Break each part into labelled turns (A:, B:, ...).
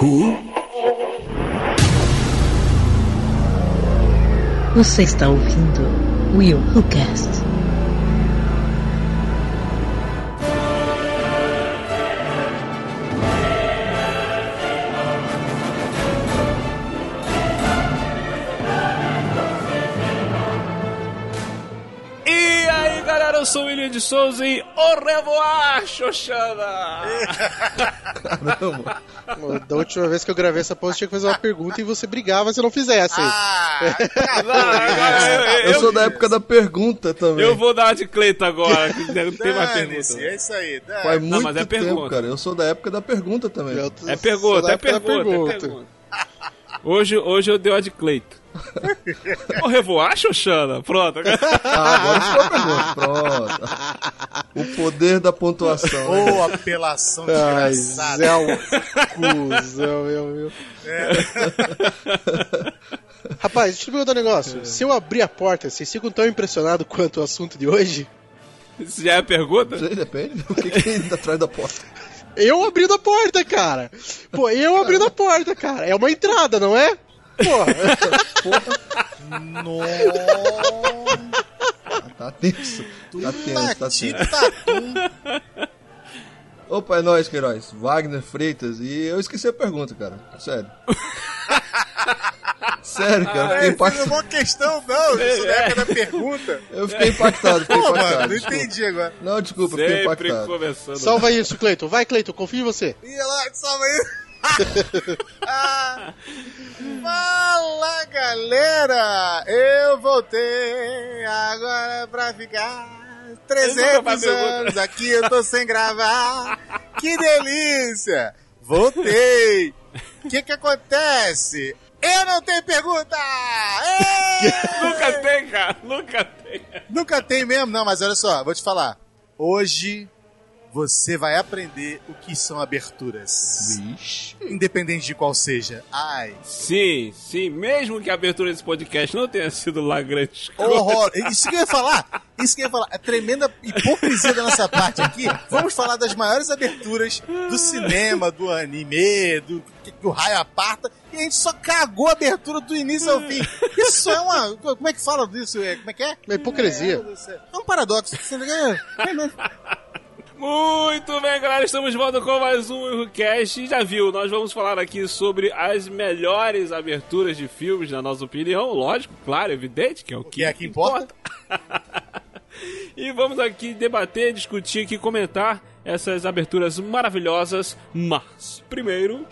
A: Who?
B: Você está ouvindo Will Who Cast.
C: Souza e au revoir, Xoxana!
D: Caramba.
E: Da última vez que eu gravei essa pose, tinha que fazer uma pergunta e você brigava se não fizesse.
F: Ah,
C: Não, agora eu,
D: Eu sou da época da pergunta também.
C: eu vou dar de Cleito agora, que não tem mais pergunta.
F: é isso aí. dane.
D: Faz muito
C: mas é
D: tempo,
C: pergunta.
D: cara. Eu sou da época da pergunta também.
C: É
E: sou
C: pergunta, é pergunta, é pergunta. Hoje, hoje eu dei uma de Cleito. Au revoir, Xoxana? Pronto.
D: Ah, agora ficou a pergunta. Pronto. O poder da pontuação. né?
F: Ô, apelação
E: Ai,
F: desgraçada.
E: Zé, cuzão, meu, meu. Rapaz, deixa eu te perguntar um negócio. Se eu abrir a porta, vocês ficam tão impressionados quanto o assunto de hoje?
C: Isso já é a pergunta?
D: Não sei, depende. O que, que tem atrás da porta?
E: Eu abrindo a porta, cara. Pô, eu abrindo a porta, cara. É uma entrada, não é? Porra.
D: Ah, tá tenso. Tá tenso, tá tenso.
F: Tatum.
D: Opa, é nóis, Queiroz. Wagner Freitas. E eu esqueci a pergunta, cara. Sério. Sério, cara. Eu fiquei
F: É, fez
D: impactado.
F: uma questão, não. Isso da época da pergunta.
D: Eu fiquei impactado, fiquei
F: Pô,
D: impactado.
F: mano, não entendi agora.
D: Não, desculpa, fiquei
C: Sempre
D: impactado.
C: começando.
E: Salva isso, Cleiton. Vai, Cleiton, confio em você.
F: Ih, lá, salva aí. Fala, galera! Eu voltei agora pra ficar
C: nunca
F: 300
C: mais pergunta.
F: anos aqui, eu tô sem gravar. Que delícia! Voltei! O que que acontece? Eu não tenho pergunta!
C: Nunca tem, cara. Nunca tem.
F: Nunca tem mesmo, não, mas olha só, vou te falar. Hoje você vai aprender o que são aberturas.
D: Vixe.
F: Independente de qual seja. Ai,
C: Sim, sim. Mesmo que a abertura desse podcast não tenha sido lá grande
F: horror. Isso que eu ia falar. Isso que eu ia falar. É tremenda hipocrisia da nossa parte aqui. Vamos falar das maiores aberturas do cinema, do anime, do que o raio aparta. E a gente só cagou a abertura do início ao fim. Isso é uma. Como é que fala disso? É, Como é que é?
E: Uma hipocrisia.
F: É um paradoxo.
C: Muito bem, galera, estamos de volta com mais um. E já viu, nós vamos falar aqui sobre as melhores aberturas de filmes, na nossa opinião. Lógico, claro, evidente, que é o que,
F: Que é que importa.
C: E vamos aqui debater, discutir aqui, comentar essas aberturas maravilhosas. Mas, primeiro.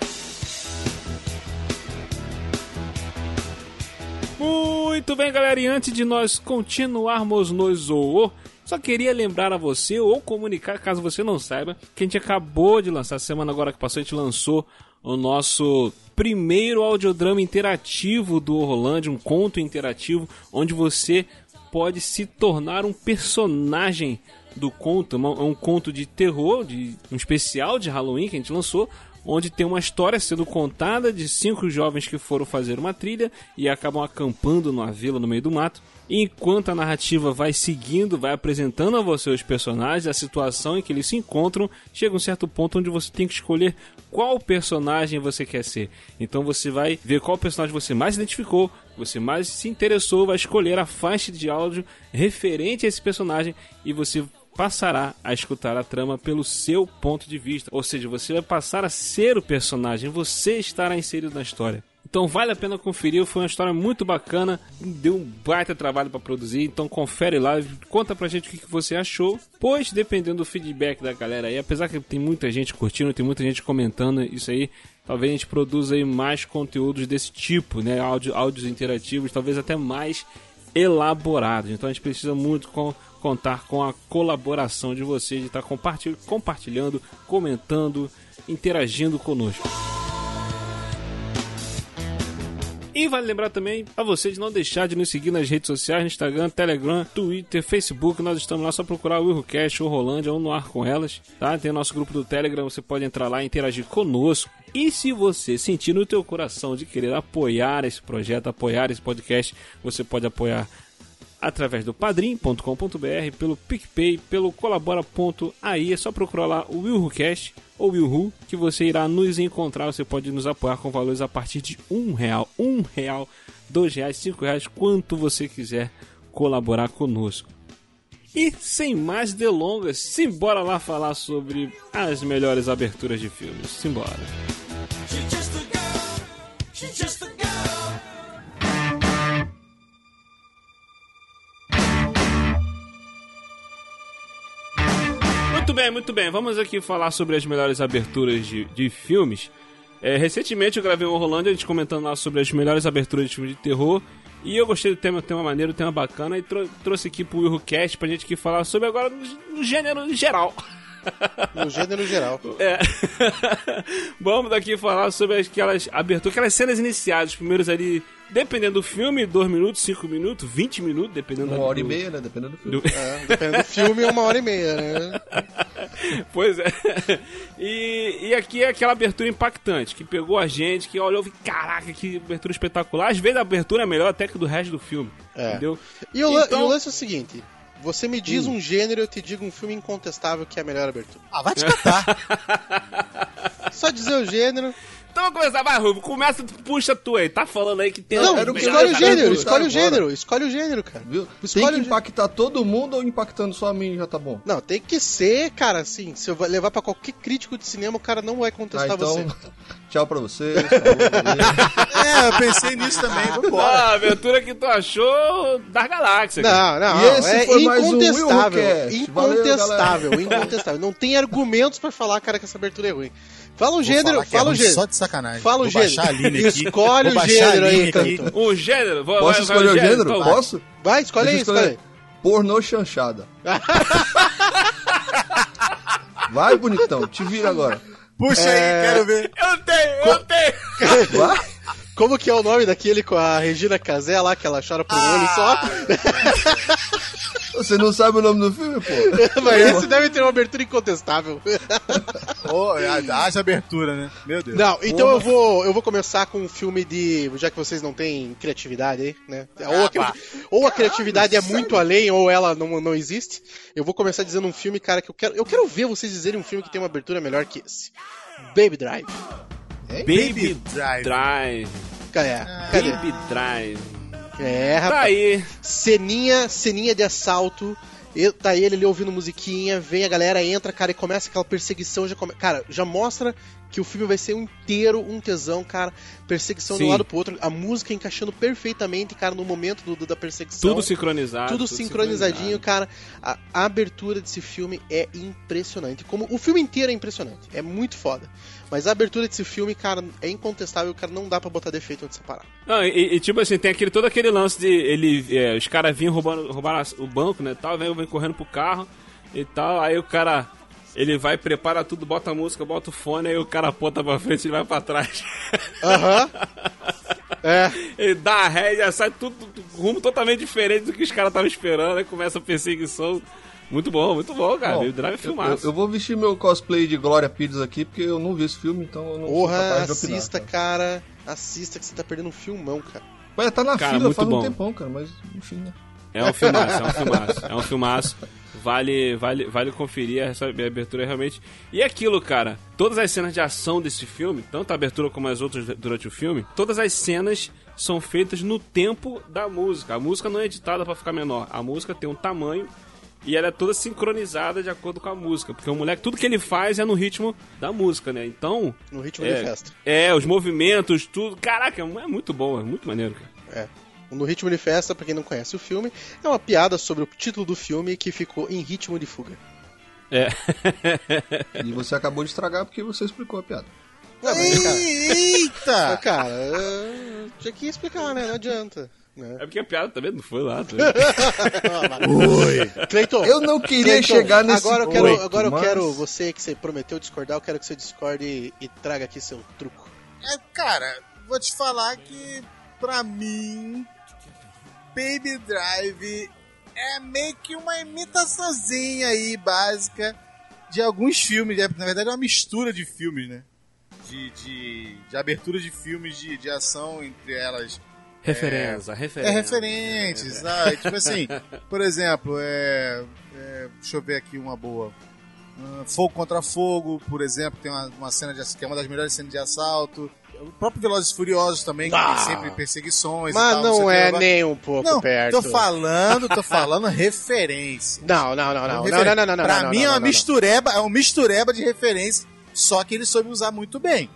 C: Muito bem, galera, e antes de nós continuarmos no Zoô, só queria lembrar a você, ou comunicar, caso você não saiba, que a gente acabou de lançar, semana agora que passou, a gente lançou o nosso primeiro audiodrama interativo do Orlando, um conto interativo, onde você pode se tornar um personagem do conto, uma- um conto de terror, de um especial de Halloween que a gente lançou, onde tem uma história sendo contada de cinco jovens que foram fazer uma trilha e acabam acampando numa vila no meio do mato. Enquanto a narrativa vai seguindo, vai apresentando a você os personagens, a situação em que eles se encontram, chega um certo ponto onde você tem que escolher qual personagem você quer ser. Então você vai ver qual personagem você mais identificou, você mais se interessou, vai escolher a faixa de áudio referente a esse personagem e você passará a escutar a trama pelo seu ponto de vista. Ou seja, você vai passar a ser o personagem, você estará inserido na história. Então vale a pena conferir, foi uma história muito bacana, deu um baita trabalho para produzir, então confere lá, conta pra gente o que você achou, pois dependendo do feedback da galera aí, apesar que tem muita gente curtindo, tem muita gente comentando isso aí, talvez a gente produza aí mais conteúdos desse tipo, né, áudio, áudios interativos, talvez até mais elaborados. Então a gente precisa muito com- contar com a colaboração de vocês, de estar compartilhando, compartilhando, comentando, interagindo conosco. E vale lembrar também a você de não deixar de nos seguir nas redes sociais, no Instagram, Telegram, Twitter, Facebook. Nós estamos lá, só procurar o Errocast ou Rolândia ou no ar com elas, tá? Tem o nosso grupo do Telegram, você pode entrar lá e interagir conosco. E se você sentir no teu coração de querer apoiar esse projeto, apoiar esse podcast, você pode apoiar através do padrim.com.br, pelo PicPay, pelo colabora.ai. É só procurar lá o WilhuCast ou Wilhu que você irá nos encontrar. Você pode nos apoiar com valores a partir de um real, um real, dois reais, cinco reais, quanto você quiser colaborar conosco. E sem mais delongas, simbora lá falar sobre as melhores aberturas de filmes. Simbora. Bem, muito bem. Vamos aqui falar sobre as melhores aberturas de, de filmes. É, recentemente eu gravei um Rolândia, a gente comentando lá sobre as melhores aberturas de filmes de terror. E eu gostei do tema, tema maneiro, tema bacana, e trou trouxe aqui pro WilhoCast pra gente aqui falar sobre agora no, no gênero geral.
E: No gênero geral.
C: É. Vamos daqui falar sobre aquelas aberturas, aquelas cenas iniciais, os primeiros ali, dependendo do filme, 2 minutos, 5 minutos, 20 minutos, dependendo
D: Uma
C: da-
D: hora e
C: do-
D: meia, né? Dependendo do filme.
C: do-
E: É, dependendo do filme, é uma hora e meia, né?
C: Pois é. E, e aqui é aquela abertura impactante, que pegou a gente, que olhou e caraca, que abertura espetacular. Às vezes a abertura é melhor até que do resto do filme.
E: É.
C: Entendeu?
E: E o,
C: Então-
E: e o lance é o seguinte: você me diz um gênero, eu te digo um filme incontestável que é a melhor abertura.
F: Ah, vai te catar.
E: Só dizer o gênero.
C: Então vamos começar, vai, Rubo. Começa, puxa tu aí. Tá falando aí que tem
E: Não,
D: era o que
E: escolhe o gênero,
D: perguntar
E: escolhe o gênero, escolhe o gênero, cara.
D: Viu? Tem
E: Escolhe
D: que
E: o gê-
D: impactar todo mundo ou impactando só a mim já tá bom?
E: Não, tem que ser, cara, assim, se eu va- levar pra qualquer crítico de cinema, o cara não vai
D: Ah,
E: contestar
D: então,
E: você.
D: tchau pra vocês.
F: é, eu pensei nisso também. Vambora.
C: Ah, a abertura que tu achou da galáxia. cara.
E: Não, não,
D: E esse
E: é
D: foi mais um
E: incontestável.
D: Valeu,
E: incontestável, incontestável. Não tem argumentos pra falar, cara, que essa abertura é ruim. Fala o gênero,
F: é
E: fala o gênero.
F: Só de sacanagem.
E: Fala o
F: Vou baixar a
E: gênero. Escolhe
F: Vou
E: o gênero aí. Canto.
C: Um gênero? Vou,
D: Posso
C: vai- vai
D: escolher o gênero?
C: Então,
D: Posso?
E: Vai, escolhe aí, escolhe aí.
D: Pornô chanchada. Vai, bonitão. Te vira agora.
F: Puxa
E: É.
F: aí, quero ver.
C: Eu tenho, eu tenho.
D: Vai.
E: Como que é o nome daquele com a Regina Casé lá, que ela chora por um olho só?
D: Você não sabe o nome do filme, pô?
E: Mas esse deve ter uma abertura incontestável.
F: Ô, haja abertura, né? Meu Deus.
E: Não, então eu vou, eu vou começar com um filme de. Já que vocês não têm criatividade aí, né? Ou a, ou a criatividade é muito além, ou ela não, não existe. Eu vou começar dizendo um filme, cara, que eu quero. Eu quero ver vocês dizerem um filme que tem uma abertura melhor que esse. Baby Drive.
C: Baby
F: Drive.
C: Drive.
E: Cadê? Cadê?
C: Baby Drive.
E: É,
C: Tá
E: rapaz.
C: aí.
E: Ceninha, ceninha de assalto. E tá ele ali ouvindo musiquinha, vem a galera, entra, cara, e começa aquela perseguição. Já come... Cara, já mostra que o filme vai ser um inteiro um tesão, cara. Perseguição de um
C: Sim.
E: lado pro outro. A música encaixando perfeitamente, cara, no momento do- do- da perseguição.
C: Tudo sincronizado.
E: Tudo sincronizadinho, cara. A, a abertura desse filme é impressionante. Como o filme inteiro é impressionante. É muito foda. Mas a abertura desse filme, cara, é incontestável, cara, não dá pra botar defeito onde separar.
C: Não, e, e, tipo assim, tem aquele, todo aquele lance de ele, é, os caras vinham roubando, roubaram o banco, né, tal, vem, vem correndo pro carro e tal, aí o cara, ele vai, prepara tudo, bota a música, bota o fone, aí o cara aponta pra frente e vai pra trás.
E: Aham. é.
C: ele dá a ré e já sai tudo, rumo totalmente diferente do que os caras estavam esperando, aí começa a perseguição. Muito bom, muito bom, cara.
D: Bom,
C: Baby Drive é
D: eu,
C: filmaço.
D: eu vou vestir meu cosplay de Glória Pires aqui, porque eu não vi esse filme, então eu não sou
E: Porra,
D: capaz de opinar.
E: assista, cara. Assista que você tá perdendo um filmão, cara.
D: Mas tá na
C: Cara,
D: fila faz
C: bom.
D: um tempão, cara, mas enfim, né?
C: É um filmaço, é um filmaço, é um filmaço. Vale, vale, vale conferir essa abertura realmente. E aquilo, cara, todas as cenas de ação desse filme, tanto a abertura como as outras durante o filme, todas as cenas são feitas no tempo da música. A música não é editada pra ficar menor. A música tem um tamanho e ela é toda sincronizada de acordo com a música. Porque o moleque, tudo que ele faz é no ritmo da música, né? Então.
E: No ritmo
C: é,
E: de festa.
C: É, os movimentos, tudo. Caraca, é muito bom, é muito maneiro, cara.
E: É. No Ritmo de Festa, pra quem não conhece o filme, é uma piada sobre o título do filme que ficou em ritmo de fuga.
C: É.
D: E você acabou de estragar porque você explicou a piada.
E: Ué, mas, cara,
F: Eita!
E: cara, é, tinha que explicar, né? Não adianta. Né?
C: É porque a piada também não foi lá. Tá?
F: Oi.
E: Cleiton,
D: Eu não queria
E: Cleiton,
D: chegar nesse
E: agora eu quero,
D: ponto,
E: agora eu
D: mas-
E: quero você que você prometeu discordar, eu quero que você discorde e, e traga aqui seu truco.
F: É, cara, vou te falar que, pra mim, Baby Drive é meio que uma imitaçãozinha aí, básica, de alguns filmes. né? Na verdade, é uma mistura de filmes, né? De, de, de abertura de filmes de, de ação, entre elas
C: Referência,
F: É
C: referência.
F: referente, sabe? Tipo assim, por exemplo, é, é, deixa eu ver aqui uma boa. Ah, fogo contra fogo, por exemplo, tem uma, uma cena de, que é uma das melhores cenas de assalto. O próprio Velozes Furiosos também, que
E: Ah.
F: tem sempre perseguições e
E: Mas
F: tal,
E: não
F: sei o
E: é
F: que
E: nem um pouco
F: Não,
E: perto.
F: tô falando, tô falando referência.
E: Não, não, não, não. Não,
F: Referência.
E: não, não, não, não.
F: Pra
E: não,
F: mim
E: não,
F: é uma
E: não, não.
F: mistureba, é um mistureba de referência, só que ele soube usar muito bem.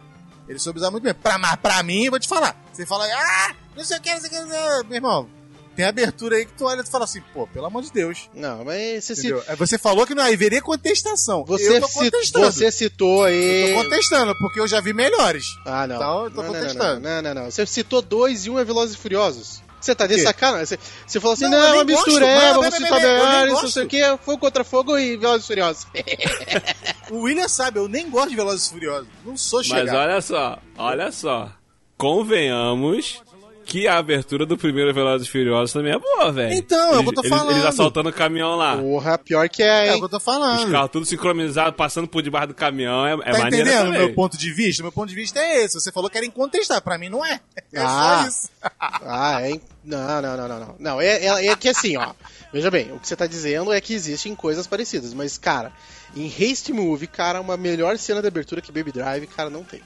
F: Ele soube usar muito bem. Pra, pra mim, eu vou te falar. Você fala, ah, não sei o que, não sei o que, não sei o que. Meu irmão, tem abertura aí que tu olha e tu fala assim, pô, pelo amor de Deus.
E: Não, mas você,
F: Entendeu? Aí Você falou que não haveria contestação.
E: você,
F: eu tô contestando.
E: você citou
F: Eu
E: aí.
F: tô contestando, porque eu já vi melhores.
E: Ah, não.
F: Então, eu tô
E: não, não, não,
F: contestando.
E: Não, não, não, Você citou dois e um é Velozes e Furiosos. Você tá de
F: quê?
E: sacanagem? Você, você falou assim,
F: Não,
E: não,
F: eu
E: é uma
F: gosto.
E: mistureba,
F: Não,
E: vamos
F: não,
E: citar
F: não, não, eu
E: melhores, não
F: gosto.
E: sei o que, fogo contra fogo e Velozes e Furiosos.
F: O William sabe, eu nem gosto de Velozes e Furiosos. Não sou
C: Mas
F: chegado.
C: olha só, olha só. Convenhamos que a abertura do primeiro Velozes e Furiosos também é boa, velho.
F: Então, é o que eu tô
C: Eles-
F: falando.
C: Eles assaltando o caminhão lá.
E: Porra, pior que é,
F: É o
E: hein?
F: que eu tô
C: Os
F: falando.
C: carros tudo sincronizados, passando por debaixo do caminhão. É, é
F: Tá
C: maneiro
F: entendendo o
C: também.
F: meu ponto de vista? Meu ponto de vista é esse. Você falou que era incontestável. Pra mim não é. É
E: Ah.
F: só isso.
E: Ah, é. Não, não, não, não, não. Não, é, é, é que assim, ó. Veja bem, o que você tá dizendo é que existem coisas parecidas, mas, cara, em Haste Movie, cara, uma melhor cena de abertura que Baby Drive, cara, não tem.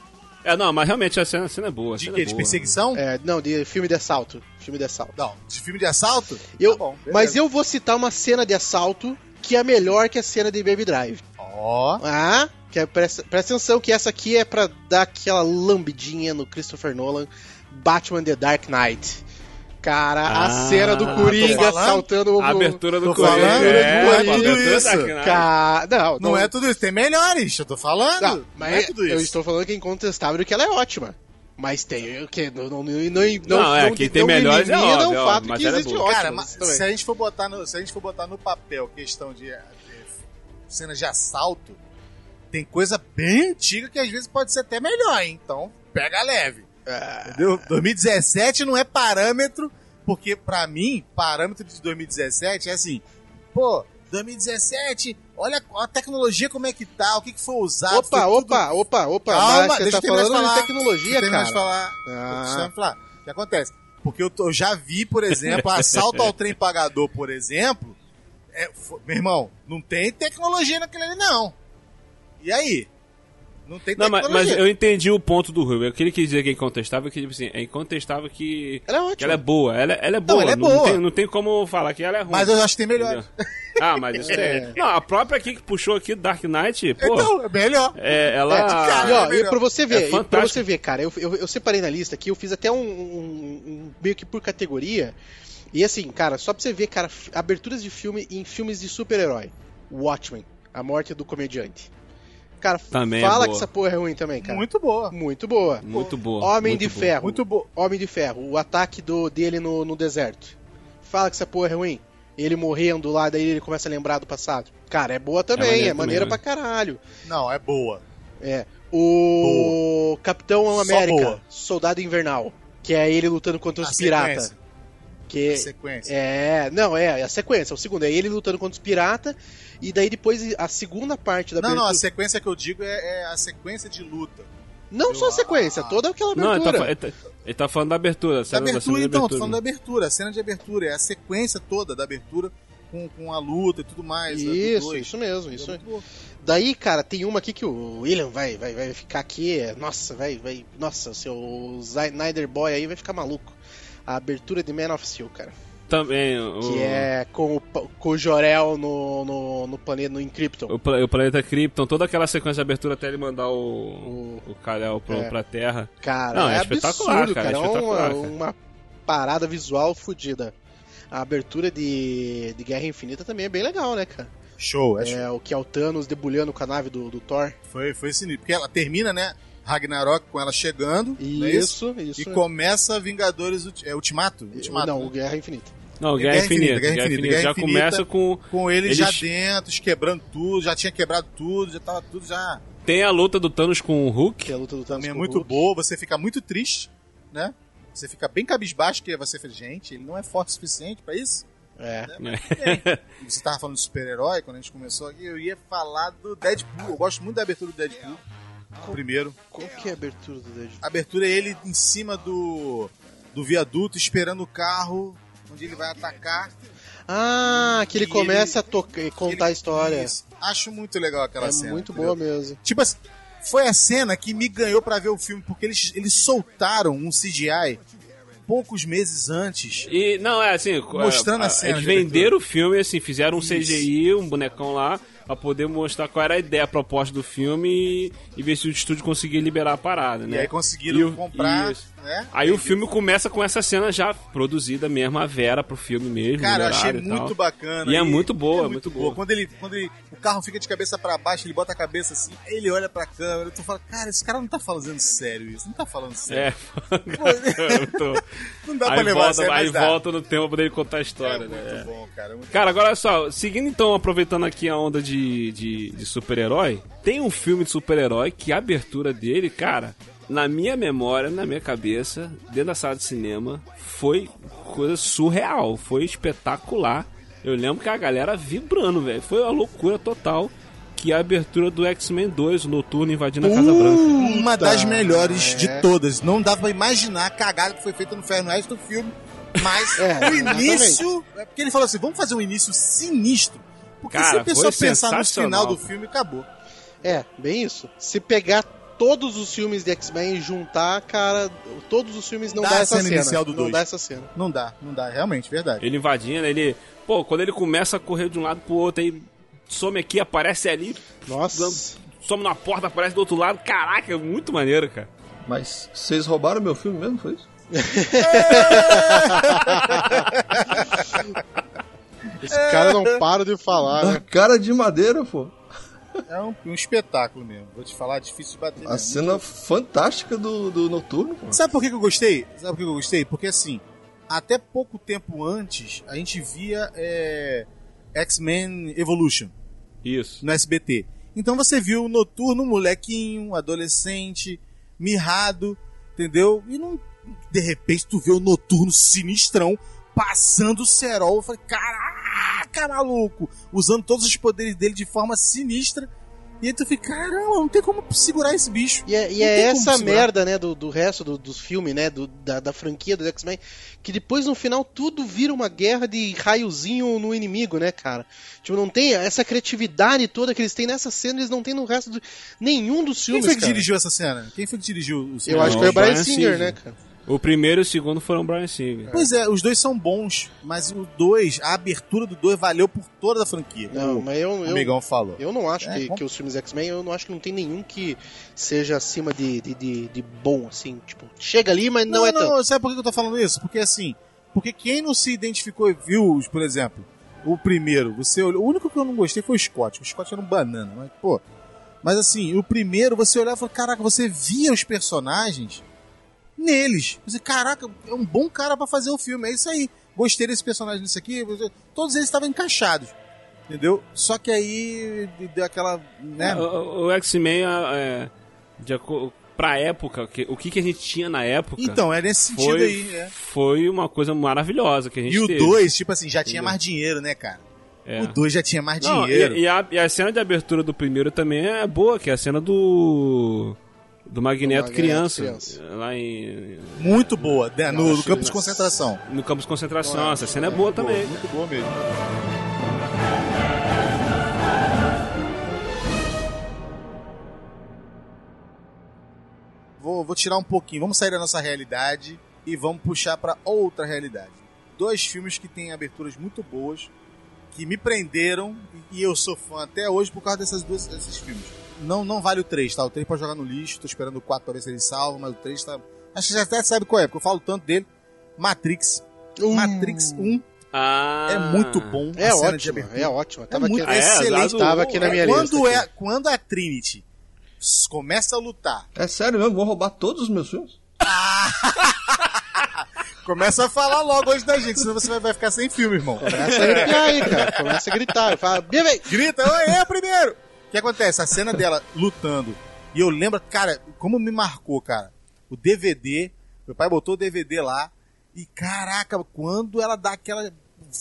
C: É, não, mas realmente a cena, a cena é boa. a
F: De
C: cena é
F: De
C: boa.
F: perseguição?
E: É, não, de filme de assalto. Filme de assalto.
F: Não. De filme de assalto?
E: Eu,
F: Tá bom,
E: mas eu vou citar uma cena de assalto que é melhor que a cena de Baby Drive.
F: Ó.
E: Ah, que é, presta, presta atenção que essa aqui é pra dar aquela lambidinha no Christopher Nolan, Batman The Dark Knight. Cara,
C: Ah,
E: a cena do Coringa saltando o...
C: A abertura do
F: Tô
C: Coringa.
F: falando,
C: é,
F: não é tudo
C: abertura
F: isso.
C: Knight.
E: Ca... Não,
F: Não é tudo isso. Tem melhores. Eu tô falando.
E: Não,
F: Não,
E: mas
F: é tudo
E: eu estou falando que é incontestável que ela é ótima. Mas tem o que não não não não
C: Não, é, quem tem melhores é óbvio,
E: o
C: é
E: fato
C: mas
E: que
C: ela é
E: existe
F: Cara, mas se a gente for botar no, se a gente for botar no papel questão de, de cenas de assalto, tem coisa bem antiga que às vezes pode ser até melhor, hein? Então, pega leve.
E: Ah,
F: Entendeu? 2017 não é parâmetro, porque pra mim, parâmetro de 2017 é assim, pô, 2017, olha a tecnologia como é que tá, o que, que foi usado.
E: Opa,
F: foi tudo-
E: opa, opa, opa,
F: Calma,
E: mas
F: deixa
E: tá
F: de
E: falando de,
F: falar.
E: tecnologia,
F: Deixa eu terminar de
E: cara.
F: falar.
E: Ah.
F: Falar. O que acontece? Porque eu, tô- eu já vi, por exemplo, assalto ao trem pagador, por exemplo. é, fo- meu irmão, não tem tecnologia naquele ali, não. E aí? Não tem
C: Não, mas, mas eu entendi o ponto do Rui. O que ele quis dizer que é incontestável, é que tipo assim, é incontestável que,
E: Ela é
C: que
E: ótima.
C: ela é boa. Ela, ela é boa.
F: ela é
C: não,
F: boa.
C: Tem, não tem como falar que ela é ruim.
F: Mas eu acho que tem melhor.
C: Ah, mas isso
E: É.
C: é. Não, a própria aqui que puxou aqui, Dark Knight, pô,
F: Então, é melhor.
C: é, ela.
F: É, cara,
E: E, ó,
F: é melhor.
E: e pra você
C: É
E: ver, e pra você ver, cara, eu, eu, eu separei na lista aqui, eu fiz até um, um- um- meio que por categoria. E assim, cara, só pra você ver, cara, aberturas de filme em filmes de super-herói. Watchmen, A Morte do Comediante. Cara,
C: Também é
E: fala
C: boa.
E: que essa porra é ruim também, cara.
F: Muito boa.
E: Muito boa.
C: Muito boa.
E: Homem
C: muito
E: de
C: boa.
E: Ferro.
F: Muito boa.
E: Homem de Ferro, o ataque do, dele no, no deserto. Fala que essa porra é ruim. Ele morrendo lá, daí ele começa a lembrar do passado. Cara, é boa também, é
C: maneiro
E: maneira,
C: também,
E: pra caralho.
F: Não, é boa.
E: É. O Capitão
F: Só
E: América,
F: boa.
E: Soldado Invernal, que é ele lutando contra os piratas. Que
F: A sequência.
E: é, não, é, é a sequência, o segundo é ele lutando contra os piratas e daí depois a segunda parte da
F: Não, não, a
E: abertura-
F: sequência que eu digo é, é a sequência de luta.
E: não só a
F: eu-
E: sequência,
F: ah,
E: toda aquela
C: Não, ele tá,
E: abertura.
C: fa- ele, tá, ele tá falando da abertura. a
F: Da
C: cena- da cena
F: abertura, então, tô
C: abertura.
F: falando da abertura, a cena de abertura, é a sequência toda da abertura com, com a luta e tudo mais. né,
E: Isso,
F: dois.
E: isso mesmo, isso.
F: É.
E: Daí, cara, tem uma aqui que o William vai, vai, vai ficar aqui. é, Nossa, vai, vai. Nossa, o seu Snyder Boy aí vai ficar maluco. A abertura de Man of Steel, cara.
C: Também, o,
E: Que é com o, com o Jorel no, no, no planeta, no Encrypton.
C: o, o planeta Krypton, toda aquela sequência de abertura até ele mandar o, o Kal-El pro,
E: É.
C: pra Terra.
E: Cara,
C: Não, é
E: é,
C: espetacular,
E: absurdo,
C: cara, é
E: cara. É
C: espetacular,
E: uma,
C: cara.
E: uma parada visual fodida. A abertura de, de Guerra Infinita também é bem legal, né, cara?
F: Show, é, show.
E: É o que é o Thanos debulhando com a nave do, do Thor.
F: Foi, foi sinistro. Porque ela termina, né? Ragnarok com ela chegando. não é isso?
E: Isso, isso.
F: E começa Vingadores é, Ultimato? Ultimato.
E: Não,
F: né?
E: o Guerra Infinita.
C: Não,
F: Guerra
C: Guerra
F: Infinita,
C: Infinita.
F: Guerra
C: Guerra
F: Infinita.
C: Já
F: Guerra
C: começa com.
F: Com eles,
C: Eles-
F: já dentro, quebrando tudo, já tinha quebrado tudo, já tava tudo já.
C: Tem a luta do Thanos com o Hulk.
E: é a luta do Thanos
F: Também é muito
E: Hulk.
F: boa, você fica muito triste, né? Você fica bem cabisbaixo, que você fala, gente, ele não é forte o suficiente pra isso.
E: É.
F: E Você tava falando de super-herói, quando a gente começou aqui, eu ia falar do Deadpool. Eu gosto muito da abertura do Deadpool. Primeiro.
E: Qual que é a abertura do Deadpool?
F: A abertura é ele em cima do. do viaduto esperando o carro onde ele vai atacar.
E: Ah, que ele
F: E
E: começa a tocar, contar a
F: Ele-
E: história.
F: Isso. Acho muito legal aquela
E: É
F: cena.
E: muito
F: entendeu?
E: boa mesmo.
F: Tipo assim, foi a cena que me ganhou pra ver o filme, porque eles, eles soltaram um CGI poucos meses antes.
C: E, não, é assim.
F: Mostrando
C: é,
F: a cena
C: Eles
F: de
C: venderam o filme, assim, fizeram um CGI, um bonecão lá, pra poder mostrar qual era a ideia, a proposta do filme e, e ver se o estúdio conseguia liberar a parada, né?
F: E aí conseguiram
C: E
F: comprar,
C: isso.
F: Né?
C: Aí o filme começa com essa cena já produzida mesmo, a Vera pro filme mesmo.
F: Cara, eu achei
C: e
F: muito bacana.
C: E é muito boa, muito boa.
F: Quando, ele, quando ele, o carro fica de cabeça pra baixo, ele bota a cabeça assim, aí ele olha pra câmera, tu fala, cara, esse cara não tá falando sério isso, não tá falando sério.
C: É, tô-
F: Não dá
C: aí
F: pra levar a
C: volta,
F: sério,
C: aí volta no tempo pra ele contar a
F: É
C: história,
F: muito
C: né? É.
F: bom, cara. é muito
C: Cara, agora olha só, seguindo então, aproveitando aqui a onda de, de, de super-herói, tem um filme de super-herói que a abertura dele, cara, na minha memória, na minha cabeça, dentro da sala de cinema, foi coisa surreal, foi espetacular. Eu lembro que a galera vibrando, velho. Foi uma loucura total. Que a abertura do X-Men 2, o Noturno invadindo a Casa Branca.
F: Uma das melhores
E: é.
F: de todas. Não dá pra imaginar a cagada que foi feita no Ferno Resto do filme. Mas
E: É,
F: o início. É porque ele falou assim: vamos fazer um início sinistro. Porque se
C: Cara,
F: a pessoa pensar no final do filme, acabou.
E: É, bem isso. Se pegar todos os filmes de X-Men e juntar, cara, todos os filmes não
F: Dá
E: dá, essa
F: cena
E: cena.
F: inicial do
E: não
F: dois.
E: dá essa cena.
F: Não dá, não dá, realmente, verdade.
C: Ele invadindo, ele. Pô, quando ele começa a correr de um lado pro outro, aí some aqui, aparece ali,
E: Nossa.
C: some na porta, aparece do outro lado. Caraca, é muito maneiro, cara.
D: Mas vocês roubaram meu filme mesmo, foi isso?
E: Esse cara não para de falar,
D: Da
E: né?
D: cara de madeira, pô.
F: É um, um espetáculo mesmo. Vou te falar, difícil de bater.
D: A
F: mesmo.
D: cena fantástica do, do Noturno, pô.
F: Sabe por que, que eu gostei? Sabe por que que eu gostei? Porque assim, até pouco tempo antes, a gente via é, X-Men Evolution
C: Isso.
F: no SBT. Então você viu o Noturno, um molequinho, adolescente, mirrado, entendeu? E não, de repente tu vê o Noturno sinistrão passando o cerol. Eu falei, caraca, maluco! Usando todos os poderes dele de forma sinistra. E aí tu fica, caramba, não tem como segurar esse bicho.
E: E é, e
F: Não
E: é
F: tem
E: essa merda, né, do, do resto do- dos filmes, né, do- da, da franquia do X-Men, que depois no final tudo vira uma guerra de raiozinho no inimigo, né, cara? Tipo, não tem essa criatividade toda que eles têm nessa cena, eles não têm no resto de nenhum dos
F: Quem
E: filmes,
F: foi que
E: cara.
F: dirigiu essa cena? Quem foi que dirigiu o
E: Eu
F: cinema?
E: acho que foi o Brian,
C: Brian
E: Singer,
C: Singer.
E: né, cara?
C: O primeiro e o segundo foram o Brian Singer.
F: Pois é, os dois são bons, mas o dois, a abertura do dois valeu por toda a franquia.
E: Não,
F: o
E: mas eu,
F: o
E: eu,
F: amigão falou.
E: eu não acho
F: É,
E: que, que os filmes X-Men, eu não acho que não tem nenhum que seja acima de, de, de, de bom, assim, tipo, chega ali, mas não,
F: Não,
E: é
F: não,
E: tanto.
F: sabe por que eu tô falando isso? Porque assim, porque quem não se identificou e viu, por exemplo, o primeiro, você olhou, o único que eu não gostei foi o Scott. O Scott era um banana, mas pô. Mas assim, o primeiro você olhava e falava, caraca, você via os personagens neles. Você, caraca, é um bom cara pra fazer o filme, é isso aí. Gostei desse personagem nisso aqui, todos eles estavam encaixados. Entendeu? Só que aí deu aquela, né?
C: É, o, o X-Men, é, de pra época, que- o que, que a gente tinha na época.
F: Então, é nesse sentido
C: foi,
F: aí, é.
C: foi uma coisa maravilhosa que a gente
F: E o
C: teve.
F: 2, tipo assim, já tinha
C: Entendeu?
F: mais dinheiro, né, cara?
C: É.
F: O 2 já tinha mais
C: Não,
F: dinheiro.
C: e, e a, e a cena de abertura do primeiro também é boa, que é a cena do. Do Magneto,
E: Do Magneto
C: criança,
E: criança.
C: Lá em.
F: Muito boa, né, no,
E: Nossa,
F: no campo de concentração.
C: No campo de concentração. Essa cena é boa também.
F: Muito boa mesmo. Vou, vou tirar um pouquinho, vamos sair da nossa realidade e vamos puxar pra outra realidade. Dois filmes que têm aberturas muito boas, que me prenderam e eu sou fã até hoje por causa dessas duas, desses filmes. Não, não vale o 3, tá? O 3 pode jogar no lixo, tô esperando o 4 pra ver se ele salva, mas o 3 tá. Acho que já até sabe qual é, porque eu falo tanto dele. Matrix.
E: Uh,
F: Matrix 1
C: Ah.
F: é muito bom.
E: É ótimo, é ótimo.
F: É
E: Tava
F: muito
E: aqui,
C: é,
F: excelente.
C: exato.
E: tava aqui na minha
F: quando
E: lista.
F: É,
E: aqui.
F: quando a Trinity começa a lutar,
D: É sério mesmo? Vão roubar todos os meus filmes?
F: começa a falar logo hoje da gente, senão você vai, vai ficar sem filme, irmão.
E: Começa a arrepiar aí, cara. Começa a gritar. Fala, "Bia, vem!"
F: Grita, oi, eu primeiro! O que acontece? A cena dela lutando. E eu lembro, cara, como me marcou, cara. O DVD, meu pai botou o DVD lá. E caraca, quando ela dá aquela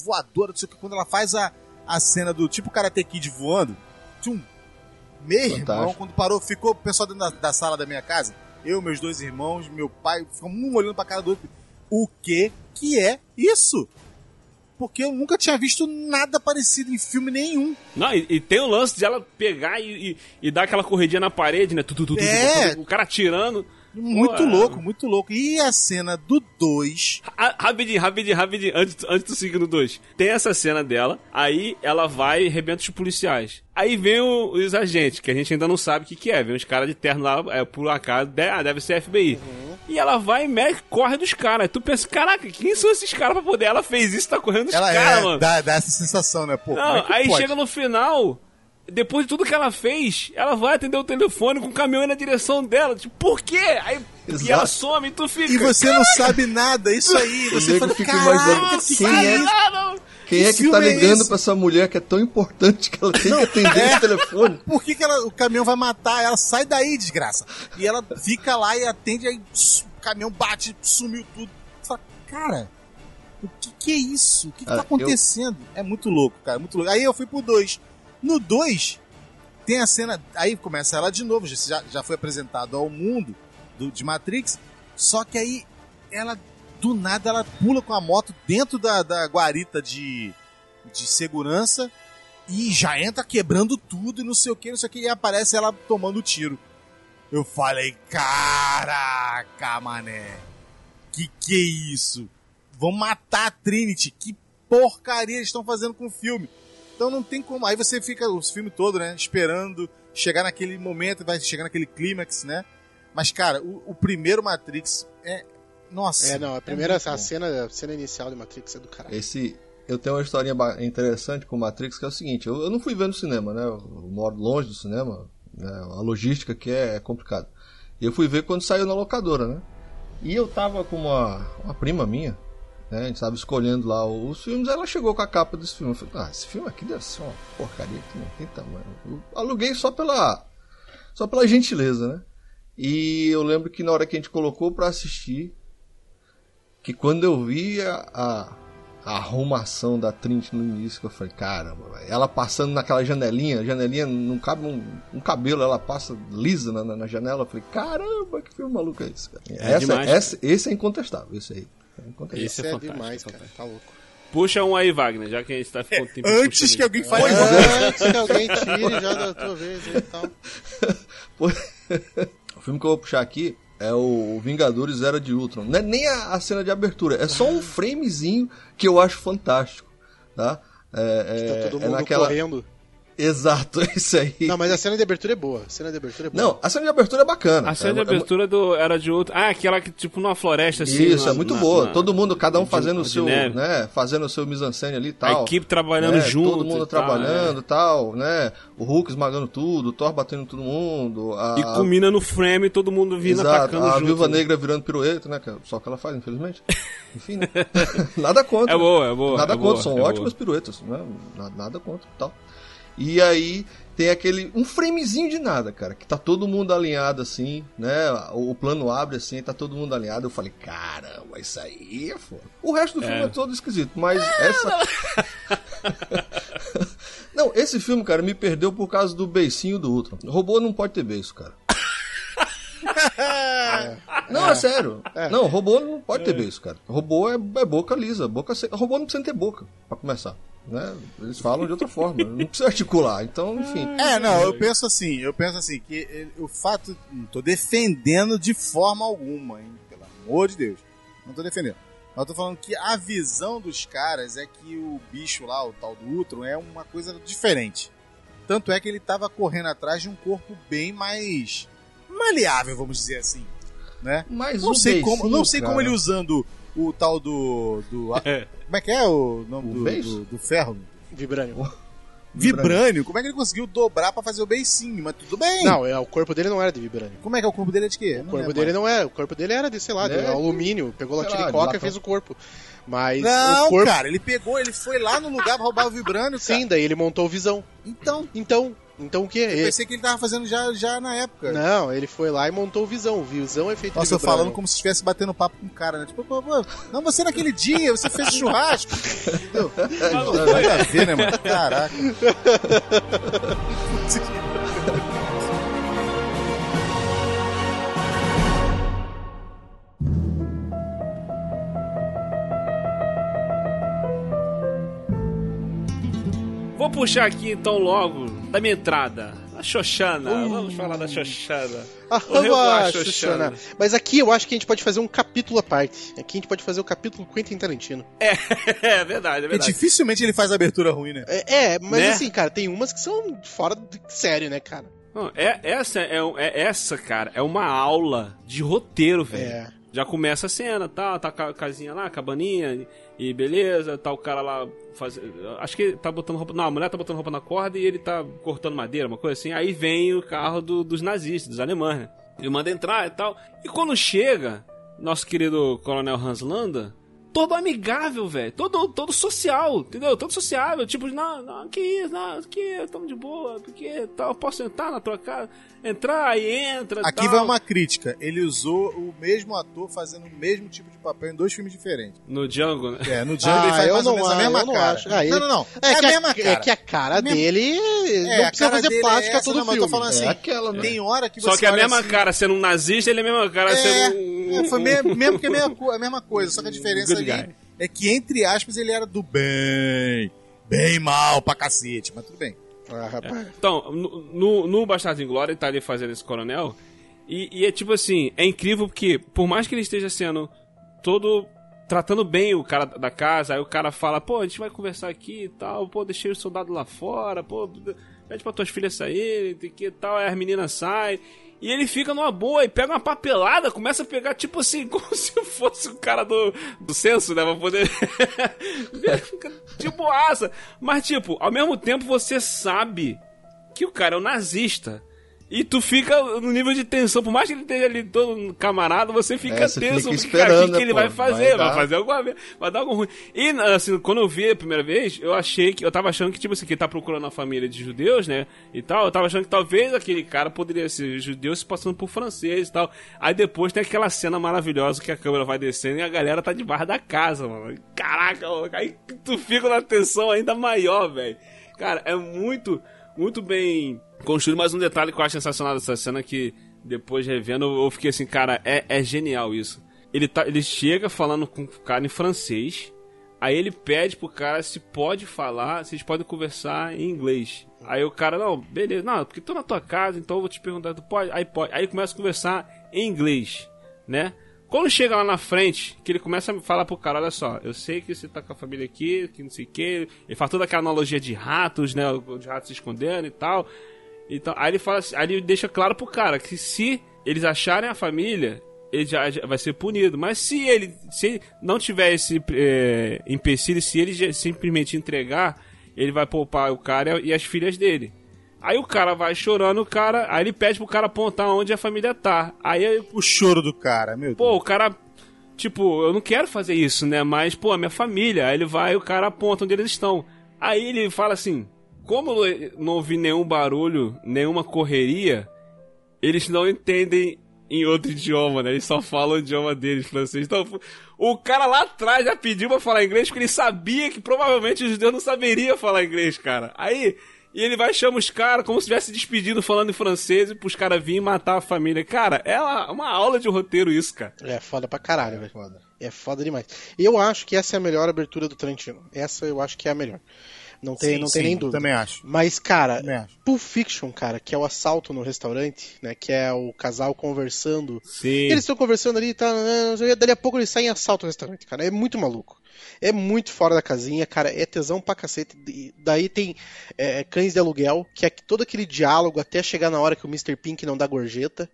F: voadora, não sei o que, quando ela faz a, a cena do tipo Karate Kid voando, tchum, meu irmão,
D: Fantástico.
F: quando parou, ficou o pessoal dentro da, da sala da minha casa, eu, meus dois irmãos, meu pai, ficamos um olhando pra cara do outro. o que que é isso? Porque eu nunca tinha visto nada parecido em filme nenhum.
C: Não, e, e tem o lance de ela pegar e, e, e dar aquela corridinha na parede, né? Tu, tu, tu,
F: É.
C: o cara atirando.
F: Muito
C: Pô, é.
F: louco, muito louco. E a cena do 2.
C: Ah, rapidinho, rapidinho, rapidinho, antes, antes do seguir no 2. Tem essa cena dela, aí ela vai e arrebenta os policiais. Aí vem o- os agentes, que a gente ainda não sabe o que, que é. Vem uns caras de terno lá, é, por acaso, de- ah, deve ser FBI. E ela vai e mexe, corre dos caras. Tu pensa, caraca, quem são esses caras pra poder? Ela fez isso, tá correndo dos
F: Ela
C: caras,
F: é,
C: mano.
F: dá, dá essa sensação, né? Pô,
C: Não,
F: é
C: aí
F: pode?
C: chega no final, depois de tudo que ela fez, ela vai atender o telefone com o caminhão aí na direção dela. Tipo, por quê? Aí e ela some e tu fica.
F: E você não sabe nada, isso aí. Você fala,
D: fica imaginando
F: que
D: quem
F: que
D: é- Quem
F: Que
D: é que tá
F: é
D: ligando
F: esse?
D: pra essa mulher que é tão importante que ela tem que atender o telefone?
F: Por que, que ela- o caminhão vai matar ela? Sai daí, desgraça. E ela fica lá e atende, aí o caminhão bate, sumiu tudo. Você fala, cara, o que, que é isso? O que, que
D: Cara,
F: tá acontecendo? É muito louco, cara, muito louco. Aí eu fui pro 2. No 2, tem a cena. Aí começa ela de novo, já, já foi apresentado ao mundo do, de Matrix. Só que aí ela, do nada, ela pula com a moto dentro da, da guarita de, de segurança e já entra quebrando tudo e não sei o que, não sei o que, e aparece ela tomando tiro. Eu falei, caraca, mané, que que é isso? Vão matar a Trinity, que porcaria eles estão fazendo com o filme. Então não tem como. Aí você fica o filme todo, né, esperando chegar naquele momento, vai chegar naquele clímax, né? Mas, cara, o, o primeiro Matrix é. Nossa.
E: É, não, a primeira
F: muito
E: a cena, a cena inicial de Matrix é do caralho.
D: Esse. Eu tenho uma historinha interessante com o Matrix, que é o seguinte, eu, eu não fui ver no cinema, né? Eu moro longe do cinema, né? a logística que é, é complicada. E eu fui ver quando saiu na locadora, né? E eu tava com uma, uma prima minha, né? A gente tava escolhendo lá os filmes, ela chegou com a capa desse filme. Eu falei, ah, esse filme aqui deve ser uma porcaria que não tem tamanho. Eu aluguei só pela. Só pela gentileza, né? E eu lembro que na hora que a gente colocou pra assistir, que quando eu vi a, a, a arrumação da Trinity no início, eu falei, caramba, ela passando naquela janelinha, janelinha não cabe um, um cabelo, ela passa lisa na, na- janela, eu falei, caramba, que filme maluco é esse, cara? Essa-
C: demais,
D: essa- esse é incontestável, esse aí. É
E: Isso
C: é
E: é, demais,
C: é
E: cara, tá louco.
C: Puxa um aí, Wagner, já que a gente tá ficando tempo
F: Antes que alguém fale.
E: Antes que alguém tire já da tua vez e tal.
D: O filme que eu vou puxar aqui é o Vingadores Era de Ultron. Não é nem a, a cena de abertura, é só um framezinho que eu acho fantástico, tá? É,
E: Tá
D: é-
E: todo
D: é
E: mundo
D: naquela...
E: correndo.
D: Exato, é isso aí.
E: Não, mas a cena de abertura é boa. A cena de abertura é boa.
D: Não, a cena de abertura é bacana.
C: A cena de
D: É- é-
C: abertura do, era de outro. Ah, aquela que, tipo, numa floresta assim.
D: Isso,
C: na-
D: é muito
C: na-
D: boa.
C: na-
D: Todo mundo, cada um
C: de-
D: fazendo o seu,
C: neve.
D: né? Fazendo o seu mise-en-scène ali e
C: A
D: tal.
C: equipe trabalhando
D: É,
C: junto.
D: Todo mundo
C: e tal,
D: trabalhando e tal, né? O Hulk esmagando tudo, o Thor batendo todo mundo. A,
C: é. E culmina no frame, todo mundo vindo
D: Exato,
C: atacando
D: a
C: junto.
D: Viúva
C: né?
D: Negra virando pirueta, né? é Só que ela faz, infelizmente. Enfim, né? Nada contra.
C: É boa, é boa,
D: Nada
C: é
D: contra,
C: boa,
D: são
C: é
D: ótimas
C: boa.
D: piruetas, né? Na- Nada contra e tal. E aí tem aquele. Um framezinho de nada, cara. Que tá todo mundo alinhado assim, né? O, o plano abre assim, tá todo mundo alinhado. Eu falei, caramba, isso aí é foda. O resto do filme é,
C: É.
D: todo esquisito, mas essa. Não, esse filme, cara, me perdeu por causa do beicinho do Ultron. Robô não pode ter beiço, cara. Não, é, sério. Não, robô não pode ter beijo, cara. Robô é, é boca lisa. Boca se- Robô não precisa ter boca, pra começar. Né? Eles falam de outra forma. Não precisa articular. Então, enfim.
F: É, não, eu penso assim, eu penso assim, que ele- o fato. Não tô defendendo de forma alguma, hein? Pelo amor de Deus. Não tô defendendo. Mas eu tô falando que a visão dos caras é que o bicho lá, o tal do Ultron, é uma coisa diferente. Tanto é que ele tava correndo atrás de um corpo bem mais maleável, vamos dizer assim. Né?
D: Mas
F: Não
D: o
F: sei como, não sei como
D: cara,
F: ele usando o tal do. do
C: É.
F: como é que é o nome
D: O
F: do, do, do ferro?
E: Vibranium.
F: Vibrânio. Como é que ele conseguiu dobrar pra fazer o beicinho? Mas tudo bem.
E: Não, é, o corpo dele não era de Vibranium.
F: Como é que é o corpo dele é de quê?
E: O corpo dele não era. O corpo dele era de, sei lá, de
D: É,
E: alumínio. Pegou
D: sei
E: latinha
D: lá,
E: de
D: de
E: coca e fez o corpo. Mas
F: Não,
E: o corpo.
F: cara, ele pegou, ele foi lá no lugar pra roubar o vibrânio, cara.
E: Sim, daí ele montou o visão.
F: Então,
E: Então, então o que
F: é
E: ele?
F: Eu pensei que ele tava fazendo já, já na época.
E: Não, ele foi lá e montou o Visão. O Visão é feito
F: Nossa, eu falando como se estivesse batendo papo com o cara, né? Tipo, pô, pô, não, você naquele dia, você fez churrasco. Entendeu? Nada a ver, né, mano? Caraca.
C: Vou puxar aqui então logo da minha entrada. A Xoxana. Vamos falar da Xoxana.
E: Arroba,
C: da
E: Xuxana. Mas aqui eu acho que a gente pode fazer um capítulo à parte. Aqui a gente pode fazer o capítulo Quentin Tarantino.
C: É, é verdade, é verdade.
F: dificilmente ele faz abertura ruim, né?
E: É, é, mas
C: Né?
E: assim, cara, tem umas que são fora de sério, né, cara?
C: Não, é, essa, é, é essa, cara, é uma aula de roteiro, velho.
E: É.
C: Já começa a cena, tá, tá a casinha lá, cabaninha, e beleza, tá o cara lá fazendo. Acho que tá botando roupa. Não, a mulher tá botando roupa na corda e ele tá cortando madeira, uma coisa assim. Aí vem o carro do- dos nazistas, dos alemães, né? Ele manda entrar e tal. E quando chega, nosso querido Coronel Hans Landa, todo amigável, velho. Todo, todo social, entendeu? Todo sociável. Tipo, não, não, que isso, não, que, tamo de boa, porque tal, posso entrar na tua casa, entrar, aí entra.
F: Aqui
C: tal.
F: vai uma crítica. Ele usou o mesmo ator fazendo o mesmo tipo de papel em dois filmes diferentes.
C: No Django, né?
F: É, no Django
E: Ah,
F: ele faz
E: eu
F: mais ou
E: não
F: menos a mesma
E: eu não
F: cara.
E: acho. Ah, ele-
F: Não, não, não.
E: É,
F: É,
E: que
F: a mesma
E: a,
F: cara.
E: é que a cara
F: Mesmo-
E: dele
F: É,
E: não
F: a
E: precisa
F: cara
E: fazer plástica
F: é essa,
E: todo
F: não, mas eu
E: filme.
F: tô falando assim,
D: É aquela, né?
F: Tem hora que você
C: Só que a mesma
F: assim,
C: cara sendo um nazista, ele é a mesma cara
F: É,
C: sendo um.
F: é, foi mesmo, mesmo que é a mesma, a mesma coisa, só que a diferença ali
C: guy.
F: é que, entre aspas, ele era do bem. Bem mal pra cacete, mas tudo bem.
E: Ah, rapaz.
C: Então, no, no, no Bastardo em Glória, ele tá ali fazendo esse coronel. E, e é tipo assim, é incrível porque, por mais que ele esteja sendo todo. tratando bem o cara da casa, aí o cara fala, pô, a gente vai conversar aqui e tal, pô, deixei o soldado lá fora, pô, pede pra tuas filhas saírem, tem que e tal, aí as meninas saem. E ele fica numa boa e pega uma papelada, começa a pegar, tipo assim, como se fosse o cara do, do censo, né? Pra poder. fica de boaça. Mas, tipo, ao mesmo tempo você sabe que o cara é um nazista. E tu fica no nível de tensão, por mais que ele esteja ali todo camarada, você fica
D: É, você
C: tenso,
D: fica
C: cara, o que,
D: esperando,
C: que ele
D: né,
C: vai
D: pô?
C: fazer?
D: Vai
C: Vai, fazer alguma vez, vai dar algo ruim. E assim, quando eu vi a primeira vez, eu achei que, eu tava achando que, tipo assim, que ele tá procurando a família de judeus, né, e tal, eu tava achando que talvez aquele cara poderia ser judeu se passando por francês e tal. Aí depois tem aquela cena maravilhosa que a câmera vai descendo e a galera tá debaixo da casa, mano. Caraca, mano, aí tu fica na tensão ainda maior, velho. Cara, é muito, muito bem construído. Mas um detalhe que eu acho sensacional dessa cena que depois revendo eu fiquei assim, cara, é, é genial isso. Ele, tá, ele chega falando com o cara em francês, aí ele pede pro cara se pode falar, se eles podem conversar em inglês. Aí o cara, não, beleza, não, porque tô na tua casa, então eu vou te perguntar, tu pode? Aí pode. Aí começa a conversar em inglês, né? Quando chega lá na frente, que ele começa a falar pro cara, olha só, eu sei que você tá com a família aqui, que não sei o que, ele faz toda aquela analogia de ratos, né, de ratos se escondendo e tal. Então, aí ele fala assim, aí ele deixa claro pro cara que se eles acharem a família, ele já, já vai ser punido. Mas se ele, se ele não tiver esse é, empecilho, se ele simplesmente entregar, ele vai poupar o cara e as filhas dele. Aí o cara vai chorando, o cara, aí ele pede pro cara apontar onde a família tá. Aí
F: O choro do cara, meu
C: Pô,
F: Deus.
C: o cara. Tipo, eu não quero fazer isso, né? Mas, pô, a minha família. Aí ele vai e o cara aponta onde eles estão. Aí ele fala assim: como não ouvi nenhum barulho, nenhuma correria, eles não entendem em outro idioma, né? Eles só falam o idioma deles, francês. Então, o cara lá atrás já pediu pra falar inglês porque ele sabia que provavelmente os judeus não saberiam falar inglês, cara. Aí. E ele vai chamar os caras como se tivesse despedido falando em francês e pros caras virem matar a família. Cara, é uma, aula de roteiro isso, cara.
E: É foda pra caralho, velho.
D: Foda.
E: É foda demais. Eu acho que essa é a melhor abertura do Tarantino. Essa eu acho que é a melhor. Não tem,
F: Sim,
E: não tem
F: sim,
E: nem dúvida.
F: Também acho.
E: Mas, cara,
F: acho.
E: Pulp Fiction, cara, que é o assalto no restaurante, né? Que é o casal conversando.
C: Sim.
E: Eles estão conversando ali, tá, dali a pouco eles saem em assalto no restaurante, cara. É muito maluco. É muito fora da casinha, cara. É tesão pra cacete. E Daí tem é, Cães de Aluguel, que é todo aquele diálogo até chegar na hora que o Mr. Pink não dá gorjeta.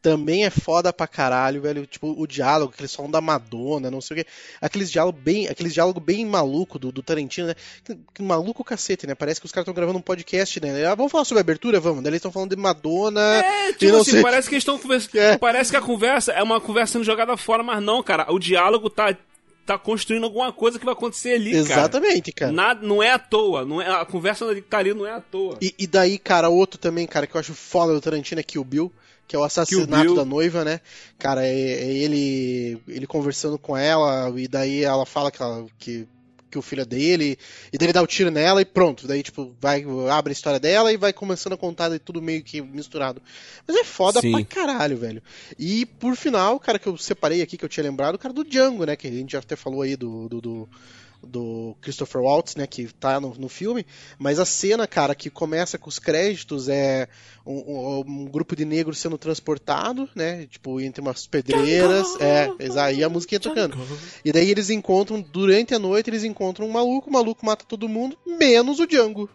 E: Também é foda pra caralho, velho. Tipo, o diálogo, que eles falam da Madonna, não sei o quê. Aqueles diálogos bem, aqueles diálogo bem maluco do, do Tarantino, né? Que, que maluco cacete, né? Parece que os caras estão gravando um podcast, né? Ah, vamos falar sobre a abertura? Vamos. Daí eles estão falando de Madonna.
C: É, tipo assim,
E: sei-
C: parece que eles estão conversando.
E: É.
C: Parece que a conversa é uma conversa sendo jogada fora, mas não, cara. O diálogo tá, tá construindo alguma coisa que vai acontecer ali, cara.
E: Exatamente, cara.
C: Nada, não é à toa. Não é, a conversa que tá ali não é à toa.
E: E, e daí, cara, outro também, cara, que eu acho foda do Tarantino é Kill Bill, que é o assassinato da noiva, né? Cara, é, é ele ele conversando com ela, e daí ela fala que, ela- que, que o filho é dele, e daí ele dá o tiro nela e pronto. Daí, tipo, vai, abre a história dela e vai começando a contar de tudo meio que misturado. Mas é foda
C: Sim.
E: pra caralho, velho. E por final, cara, que eu separei aqui, que eu tinha lembrado, o cara do Django, né? Que a gente já até falou aí do. do, do do Christopher Waltz, né, que tá no, no filme, mas a cena, cara, que começa com os créditos é um, um- um grupo de negros sendo transportado, né, tipo, entre umas pedreiras, é, exato, e a musiquinha tocando. E daí eles encontram, durante a noite, eles encontram um maluco, o maluco mata todo mundo, menos o Django.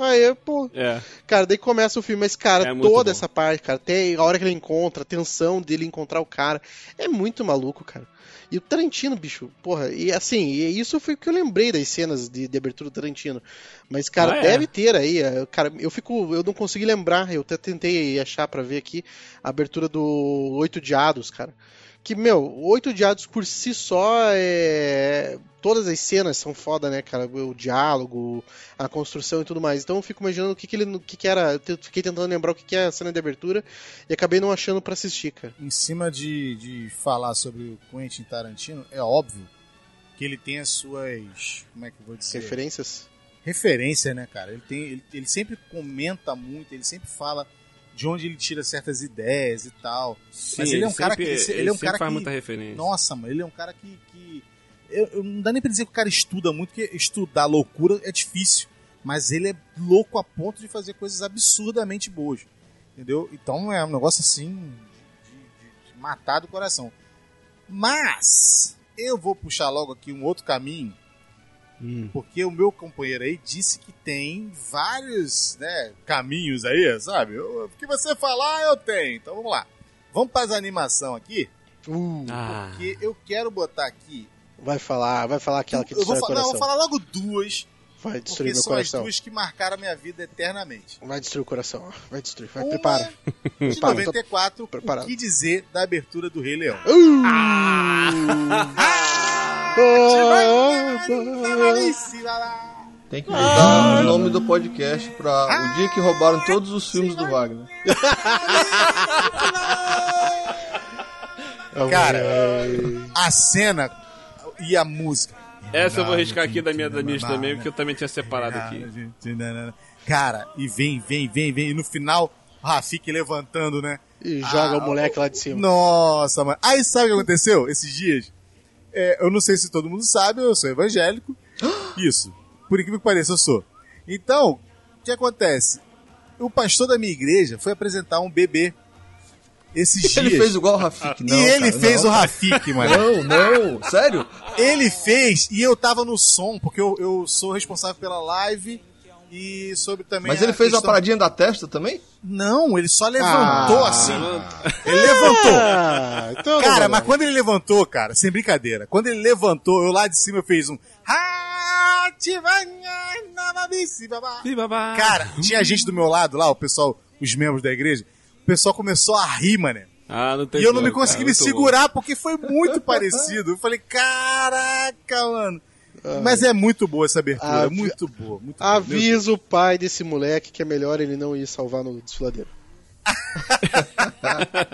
E: Aí, pô,
C: É.
E: Cara, daí começa o filme, mas, cara,
C: É
E: toda essa parte, cara, até a hora que ele encontra, a tensão dele encontrar o cara, é muito maluco, cara. E o Tarantino, bicho, porra, e assim, e isso foi o que eu lembrei das cenas de, de abertura do Tarantino. Mas, cara,
C: Ah, é?
E: deve ter aí, é, cara, eu fico, eu não consegui lembrar, eu até tentei achar pra ver aqui a abertura do Oito Diados, cara. Que, meu, Oito Diados por si só é. Todas as cenas são foda, né, cara? O diálogo, a construção e tudo mais. Então eu fico imaginando o que, que ele. O que, que era. Eu fiquei tentando lembrar o que, que é a cena de abertura e acabei não achando pra assistir, cara.
F: Em cima de, de falar sobre o Quentin Tarantino, é óbvio que ele tem as suas. Como é que eu vou dizer?
E: Referências?
F: referência, né, cara? Ele, tem, ele, ele sempre comenta muito, ele sempre fala de onde ele tira certas ideias e tal.
C: Sim,
F: Mas ele é um cara que-
C: sempre-
F: ele é um
C: sempre
F: cara
C: faz
F: que-
C: muita referência.
F: Nossa, mano, ele é um cara que. que eu, eu- não dá nem pra dizer que o cara estuda muito, porque estudar loucura é difícil. Mas ele é louco a ponto de fazer coisas absurdamente boas. Entendeu? Então é um negócio assim. De, de- de matar do coração. Mas. Eu vou puxar logo aqui um outro caminho
C: Hum.
F: porque o meu companheiro aí disse que tem vários né, caminhos aí, sabe? Eu- O que você falar, eu tenho. Então vamos lá. Vamos para as animação aqui,
E: Uh,
C: Ah,
F: porque eu quero botar aqui.
E: vai falar, vai falar aquela que
F: eu vou,
E: destrói o
F: fa- não, eu
E: coração.
F: vou falar logo duas,
E: Vai destruir
F: porque
E: meu
F: são as
E: coração.
F: duas que marcaram a minha vida eternamente.
E: Vai destruir o coração, ó. vai destruir. Vai,
F: Uma
E: prepara.
F: De
E: Prepara, tô
F: 94,
E: preparado.
F: o que dizer da abertura do Rei Leão?
E: Uh!
D: Tem que mudar o nome do podcast pra o dia que roubaram todos os filmes do Wagner.
F: Cara, a cena e a música.
C: essa eu vou arriscar aqui da minha da minha também, porque eu também tinha separado aqui.
F: Cara, e vem, vem, vem, vem. E no final, o Rafik levantando, né?
E: E joga
F: Ah,
E: o moleque lá de cima.
F: Nossa, mano. Aí sabe o que aconteceu esses dias? É, eu não sei se todo mundo sabe, eu sou evangélico. Isso. Por incrível que pareça, eu sou. Então, o que acontece? O pastor da minha igreja foi apresentar um bebê esses
D: Ele
F: dias.
D: fez igual o Rafik,
F: e
D: não.
F: ele
D: cara,
F: fez
D: não.
F: o Rafik, mano.
D: Não, não, sério?
F: Ele fez e eu tava no som, porque eu, eu sou responsável pela live e sobre também.
D: Mas ele fez uma
F: questão-
D: paradinha da testa também?
F: Não, ele só levantou
E: Ah.
F: assim. Ele levantou.
E: Ah, então
F: Cara,
E: não,
F: mas quando ele levantou, cara, sem brincadeira, quando ele levantou, eu lá de cima eu fiz um. Cara, tinha gente do meu lado lá, o pessoal, os membros da igreja, o pessoal começou a rir, mané.
C: Ah, não tem
F: E eu não me consegui
C: cara,
F: me
C: muito bom.
F: segurar porque foi muito parecido. Eu falei, caraca, mano. Mas é muito boa essa abertura,
E: Ah,
F: é muito boa. Muito boa.
E: Avisa o pai desse moleque que é melhor ele não ir salvar no desfiladeiro.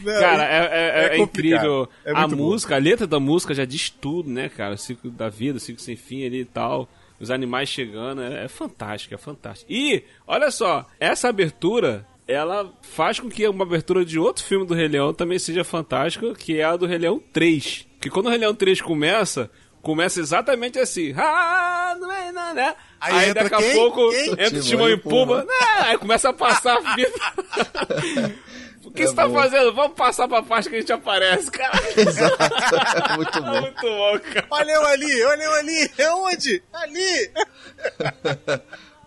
F: Não,
C: Cara, é, é- é
F: é
C: incrível.
F: É
C: a
F: bom.
C: música, a letra da música já diz tudo, né, cara? O ciclo da vida, o ciclo sem fim ali e tal. Os animais chegando, é, é fantástico, é fantástico. E, olha só, essa abertura, ela faz com que uma abertura de outro filme do Rei Leão também seja fantástica, que é a do Rei Leão 3. Que quando o Rei Leão 3 começa, começa exatamente assim. Ah, não é, não, né?
F: Aí
C: Aí,
F: entra
C: daqui a
F: quem?
C: pouco
F: Quem?
C: entra o
D: Timão
C: Timão
D: e
C: Pumba. né? Aí começa a passar a vida. O que
D: É
C: você tá
D: bom.
C: fazendo? Vamos passar pra parte que a gente aparece, cara.
D: Exato. Muito
C: É
D: bom.
C: muito bom, cara.
F: Olha eu ali, olha eu ali. É onde? Ali.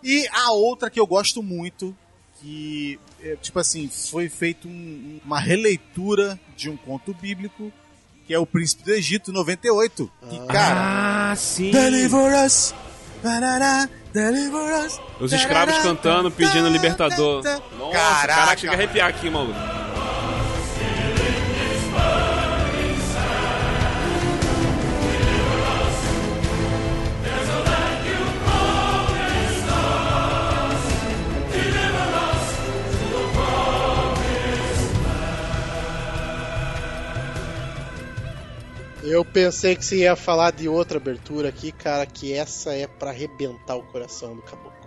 F: e a outra que eu gosto muito, que, é, tipo assim, foi feito um- uma releitura de um conto bíblico, que é o Príncipe do Egito, 98. Que, cara...
C: Ah, sim.
F: Deliver us. Barará, deliver us.
C: Os escravos cantando, pedindo libertador. Nossa,
F: Caraca,
C: caraca, chega a arrepiar aqui, mano.
E: Eu pensei que você ia falar de outra abertura aqui, cara, que essa é pra arrebentar o coração do caboclo.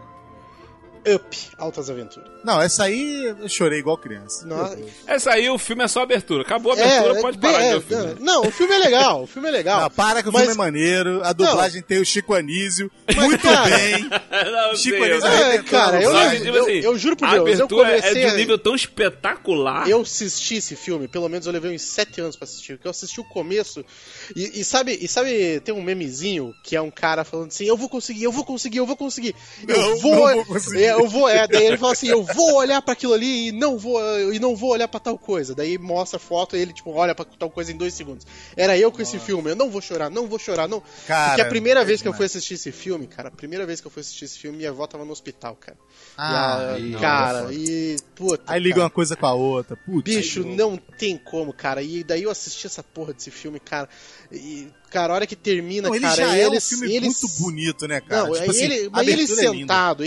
E: Up, Altas Aventuras.
F: Não, essa aí eu chorei igual criança. Deus.
C: Essa aí, o filme é só abertura. Acabou a abertura,
E: É,
C: pode parar de
E: é,
C: ver o filme.
E: Não, o filme é legal, o filme é legal.
F: Não, para que o
E: Mas-
F: filme é maneiro, a dublagem tem o Chico Anísio, muito
E: cara,
F: bem.
C: Não,
F: Chico
C: sei,
F: Anísio
C: eu-
E: É, cara, eu,
C: tipo
E: eu,
C: assim,
E: eu juro por
C: a
E: Deus, eu
C: abertura
E: comecei
C: é de um
E: a-
C: nível tão espetacular.
E: Eu assisti esse filme, pelo menos eu levei uns 7 anos pra assistir, porque eu assisti o começo. E, e sabe, e sabe, tem um memezinho que é um cara falando assim: Eu vou conseguir, eu vou conseguir, eu vou conseguir. Eu
F: Não,
E: vou.
F: não vou conseguir.
E: É, eu vou, é. Daí ele fala assim: Eu vou olhar pra aquilo ali e não vou, e não vou olhar pra tal coisa. Daí mostra a foto e ele, tipo, olha pra tal coisa em dois segundos. Era eu com esse filme, eu não vou chorar, não vou chorar, não.
F: Cara,
E: porque a primeira
F: é
E: vez que eu fui assistir esse filme, cara, a primeira vez que eu fui assistir esse filme, minha avó tava no hospital, cara.
F: Ah,
E: e, a- cara,
D: é
E: e. Puta.
F: aí liga
E: cara.
F: uma coisa com a outra. Putz,
E: Bicho, não tem como, cara. E daí eu assisti essa porra desse filme, cara. E, cara, a hora que termina,
F: Não, ele
E: cara,
F: já é um
E: eles,
F: filme
E: eles...
F: muito bonito, né, cara?
E: Não,
F: Tipo assim,
E: ele, mas ele
F: abertura é linda.
E: sentado,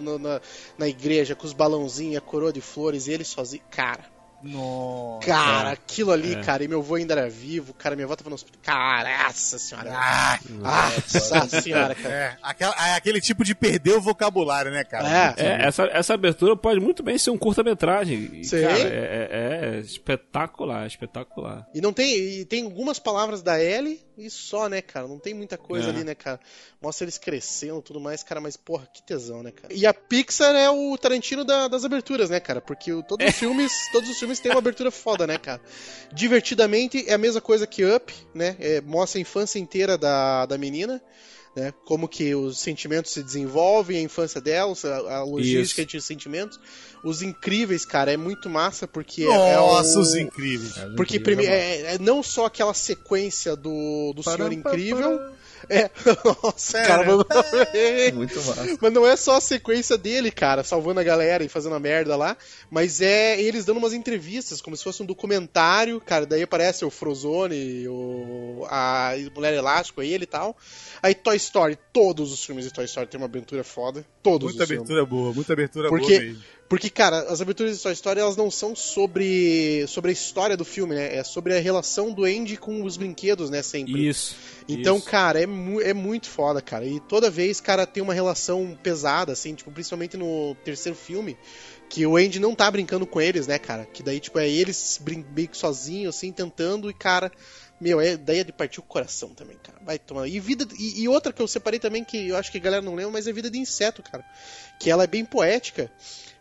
E: no- na, na igreja com os balãozinhos, a coroa de flores, e ele sozinho. Cara,
F: Nossa.
E: cara, aquilo ali,
C: É.
E: cara, e meu avô ainda era vivo, cara, minha avó tava no hospital. Caraca senhora.
F: Ah,
E: Nossa senhora, cara.
F: é, aquela- é aquele tipo de perder o vocabulário, né, cara?
E: É.
C: É, essa, essa abertura pode muito bem ser um curta-metragem. É, é- é espetacular, espetacular.
E: E não tem. E tem algumas palavras da Ellie e só, né, cara? Não tem muita coisa
C: É.
E: ali, né, cara? Mostra eles crescendo e tudo mais, cara, mas porra, que tesão, né, cara? E a Pixar é o Tarantino da- das aberturas, né, cara? Porque o- todos os filmes, todos os filmes têm uma abertura foda, né, cara? Divertidamente é a mesma coisa que Up, né? É, mostra a infância inteira da, da menina. Né, como que os sentimentos se desenvolvem, a infância dela, a, a logística
C: Isso.
E: os sentimentos. Os incríveis, cara, é muito massa porque é- é
F: Nossa,
E: o-
F: os incríveis.
E: porque
D: Incrível,
E: prime-
D: né,
E: é, é não só aquela sequência do, do Senhor Incrível. É, nossa, cara,
F: Param,
E: mas,
D: Muito massa.
E: mas não é só a sequência dele, cara, salvando a galera e fazendo a merda lá, mas é eles dando umas entrevistas, como se fosse um documentário, cara, daí aparece o Frozone, o, a Mulher Elástico, ele e tal. Aí Toy Story, todos os filmes de Toy Story tem uma abertura foda, todos
F: Muita
E: os filmes.
F: abertura boa, muita abertura
E: Porque-
F: boa mesmo.
E: Porque, cara, as aberturas de Toy Story elas não são sobre, sobre a história do filme, né? É sobre a relação do Andy com os brinquedos, né? Sempre.
C: Isso.
E: Então,
C: isso.
E: cara, é, mu é muito foda, cara. E toda vez, cara, tem uma relação pesada, assim, tipo, principalmente no terceiro filme, que o Andy não tá brincando com eles, né, cara? Que daí, tipo, é eles meio que sozinhos, assim, tentando, e, cara. Meu, é, daí é de partir o coração também, cara. Vai tomar. E vida. E, e outra que eu separei também, que eu acho que a galera não lembra, mas é vida de inseto, cara. Que ela é bem poética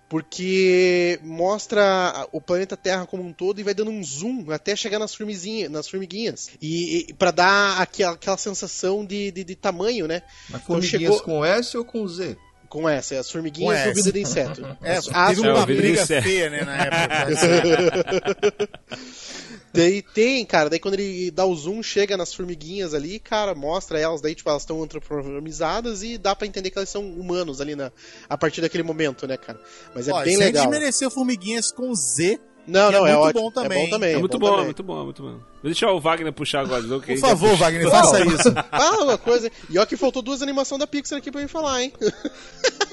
E: porque mostra o planeta Terra como um todo e vai dando um zoom até chegar nas, formizinha, nas formiguinhas. E, e para dar aquela, aquela sensação de, de, de tamanho, né?
D: Mas
E: Então
D: formiguinhas
E: chegou-
D: com S ou com Z?
E: Com essa, as formiguinhas
F: Com
E: do vida de inseto.
F: É,
E: As-
F: teve
C: É,
F: uma briga feia, né, na época.
E: Daí tem, cara, daí quando ele dá o zoom, chega nas formiguinhas ali, cara, mostra elas, daí tipo, elas estão antropomorfizadas e dá pra entender que elas são humanos ali na, a partir daquele momento, né, cara? Mas é
F: Ó,
E: bem
F: sem
E: legal.
F: desmerecer Formiguinhas com Z.
E: Não,
F: é
E: não, é,
F: muito
E: ótimo.
F: bom também.
E: É bom também.
C: É muito bom, é
E: também.
C: muito bom, é muito bom. Vou deixar o Wagner puxar agora. de novo,
F: Por favor,
C: puxa.
F: Wagner, faça isso.
E: Fala uma coisa. E ó que faltou duas animações da Pixar aqui pra mim falar, hein?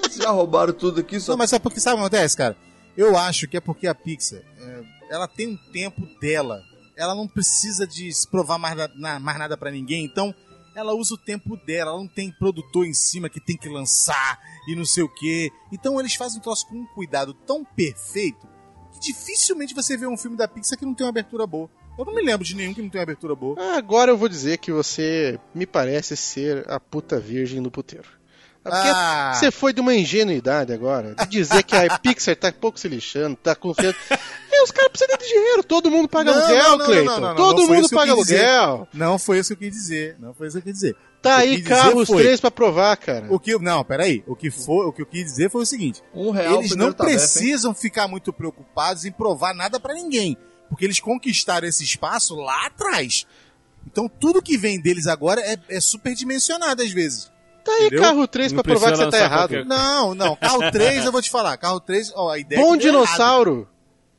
D: Vocês já roubaram tudo aqui, só
F: Não, mas sabe por que sabe o que acontece, cara? Eu acho que é porque a Pixar, é, ela tem um tempo dela. Ela não precisa de se provar mais, na- mais nada pra ninguém, então ela usa o tempo dela. Ela não tem produtor em cima que tem que lançar e não sei o quê. Então eles fazem um troço com um cuidado tão perfeito que dificilmente você vê um filme da Pixar que não tem uma abertura boa. Eu não me lembro de nenhum que não tem uma abertura boa.
E: Agora eu vou dizer que você me parece ser a puta virgem do puteiro. Porque
F: Ah.
E: você foi de uma ingenuidade agora, de dizer que a Pixar tá pouco se lixando, tá confiando. E os caras precisam de dinheiro, todo mundo paga
F: Não,
E: aluguel,
F: não, não,
E: Cleiton.
F: não,
E: todo mundo
F: isso que eu
E: paga aluguel.
F: Não foi isso que eu quis dizer. Não foi isso que eu quis dizer.
E: Tá aí carros
F: foi-
E: três pra provar, cara.
F: O que, não, peraí. O que, foi, o que eu quis dizer foi o seguinte:
D: um real
F: eles não precisam ficar muito preocupados em provar nada pra ninguém, porque eles conquistaram esse espaço lá atrás. Então tudo que vem deles agora é, é superdimensionado às vezes.
E: Tá aí
F: entendeu?
E: carro 3
C: Não
E: pra provar que você tá errado.
C: qualquer-
F: Não, não. Carro 3, eu vou te falar. Carro 3, ó, a ideia é
E: Bom
F: errado.
E: dinossauro.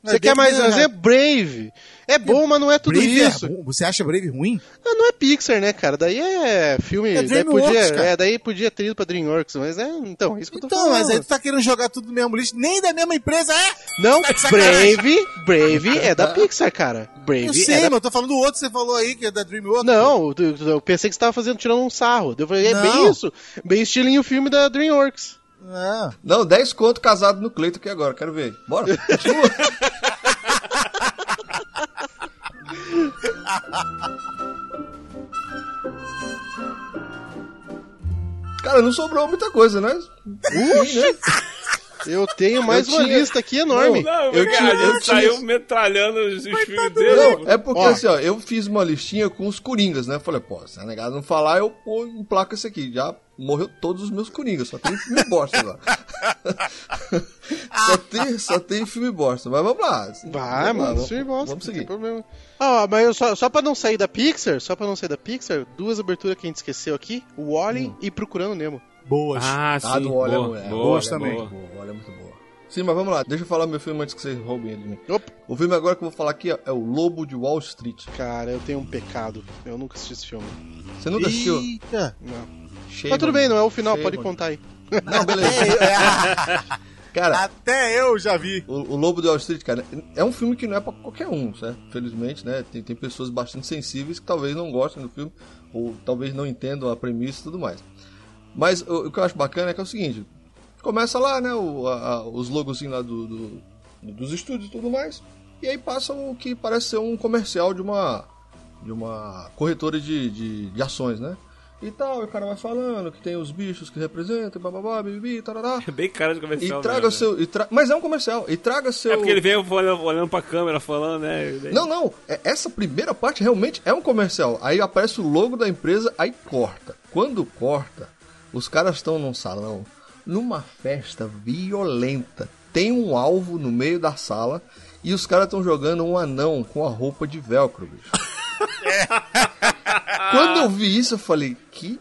F: Não,
E: Você quer
F: que
E: mais um
F: errado.
E: exemplo? Brave. É bom, mas não é tudo
F: Brave é
E: isso.
F: ruim? Você acha Brave ruim?
E: Ah, não é Pixar, né, cara? Daí é filme.
F: É
E: daí,
F: DreamWorks,
E: podia,
F: cara.
E: é, daí podia ter ido pra Dreamworks, mas é. Então, é isso que eu tô
F: Então,
E: falando.
F: mas aí tu tá querendo jogar tudo no mesmo lixo, nem da mesma empresa, é?
E: Não,
F: Tá.
E: Brave, Brave é da Pixar, cara. Brave
F: Eu sei,
E: é da...
F: mas eu tô falando do outro que você falou aí, que é da DreamWorks.
E: Não, eu- eu pensei que você tava fazendo, tirando um sarro. Eu falei, é bem
F: Não.
E: isso. Bem estilinho o filme da Dreamworks.
F: Não.
D: Não, 10 conto casado no Cleito aqui agora, quero ver. Bora, continua. Cara, não sobrou muita coisa, né? Enfim, né?
E: Eu tenho mais
D: Eu
E: uma
D: tinha-
E: lista aqui enorme.
C: Não,
D: Eu
C: eu
D: tinha-
C: a
D: eu
C: gente
D: tinha-
C: saiu metralhando os, os filmes dele.
D: Não, é porque
E: Ó.
D: assim, ó, eu fiz uma listinha com os Coringas, né? Falei, pô, se a negada não falar, eu pô, emplaco esse aqui. Já morreu todos os meus Coringas, só tem filme bosta agora. só, tem, só tem filme bosta, mas vamos lá.
E: Vai,
D: vamos
E: mano, aí bosta,
D: vamos
E: não tem
D: seguir.
E: problema. Ah, mas eu só, só pra não sair da Pixar, só pra não sair da Pixar, duas aberturas que a gente esqueceu aqui, o Wally
D: Hum.
E: e Procurando Nemo.
F: Boas.
C: Ah, sim.
D: Ah, do Olha,
C: boa,
D: é,
C: boa,
F: boas
D: Olha é
F: também.
D: boa, Olha é muito boa. Sim, mas vamos lá, deixa eu falar meu filme antes que vocês roubem ele de mim.
E: Opa.
D: O filme agora que eu vou falar aqui ó, é o Lobo de Wall Street.
E: Cara, eu tenho um pecado. Eu nunca assisti esse filme.
D: Você nunca assistiu?
F: Eita.
E: Não.
D: Shame
E: Mas tudo bem,
D: you.
E: não é o final,
D: Shame
E: pode
D: on
E: contar aí.
D: Não, beleza. Cara,
F: Até eu já vi.
D: O, o Lobo de Wall Street, cara, é um filme que não é pra qualquer um, certo? Felizmente, né? Tem, tem pessoas bastante sensíveis que talvez não gostem do filme, ou talvez não entendam a premissa e tudo mais. Mas o, o que eu acho bacana é que é o seguinte: começa lá, né? O, a- os logozinhos lá do, do- dos estúdios e tudo mais, e aí passa o que parece ser um comercial de uma, de uma corretora de, de, de ações, né? E tal, e o cara vai falando que tem os bichos que representam, bababá, bibibi, tarará.
C: É bem cara de
D: E
C: comercial.
D: traga
C: mesmo,
D: seu. e tra- Mas é um comercial. E traga seu.
C: É porque ele veio olhando, olhando pra câmera, falando, né?
D: Não, não. é- Essa primeira parte realmente é um comercial. Aí aparece o logo da empresa, aí corta. Quando corta, os caras estão num salão, numa festa violenta. Tem um alvo no meio da sala e os caras estão jogando um anão com a roupa de velcro, bicho. Quando eu vi isso, eu falei, que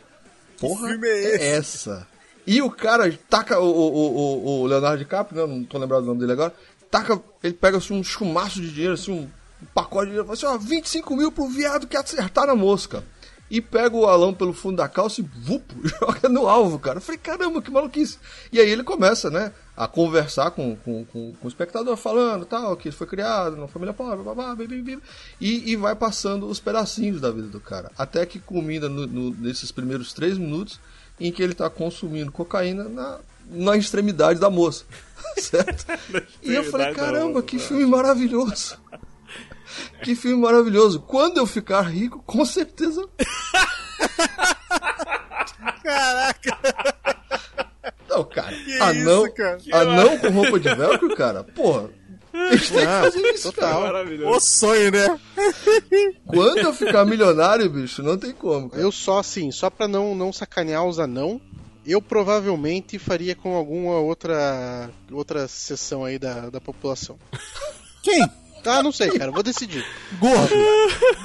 D: porra
F: filme é esse?
D: essa? E o cara taca o, o, o, o Leonardo DiCaprio, né, não tô lembrado do nome dele agora, taca, ele pega assim, um chumaço de dinheiro, assim, um, um pacote de dinheiro, fala assim, ó, 25 mil pro viado que acertar na mosca. E pega o Alão pelo fundo da calça e vupo, joga no alvo, cara. Eu falei, caramba, que maluquice. E aí ele começa, né, a conversar com, com, com, com o espectador, falando tal, que ele foi criado numa família pobre, babá, bibi, e, e vai passando os pedacinhos da vida do cara. Até que culmina no- no- nesses primeiros três minutos em que ele tá consumindo cocaína na, na extremidade da moça. certo? e eu falei, caramba, que
C: né?
D: filme maravilhoso. Que filme maravilhoso. Quando eu ficar rico, com certeza.
F: Caraca.
D: Não, cara.
F: Que
D: anão,
F: isso, cara?
D: anão com roupa de velcro, cara. Porra. Eles têm que fazer isso,
E: total.
D: cara.
C: Maravilhoso.
F: O sonho, né?
D: Quando eu ficar milionário, bicho, não tem como, cara.
E: Eu só, assim, só pra não, não sacanear os anão, eu provavelmente faria com alguma outra outra seção aí da, da população.
F: Quem?
E: Ah, não sei, cara, vou decidir.
F: Gordo.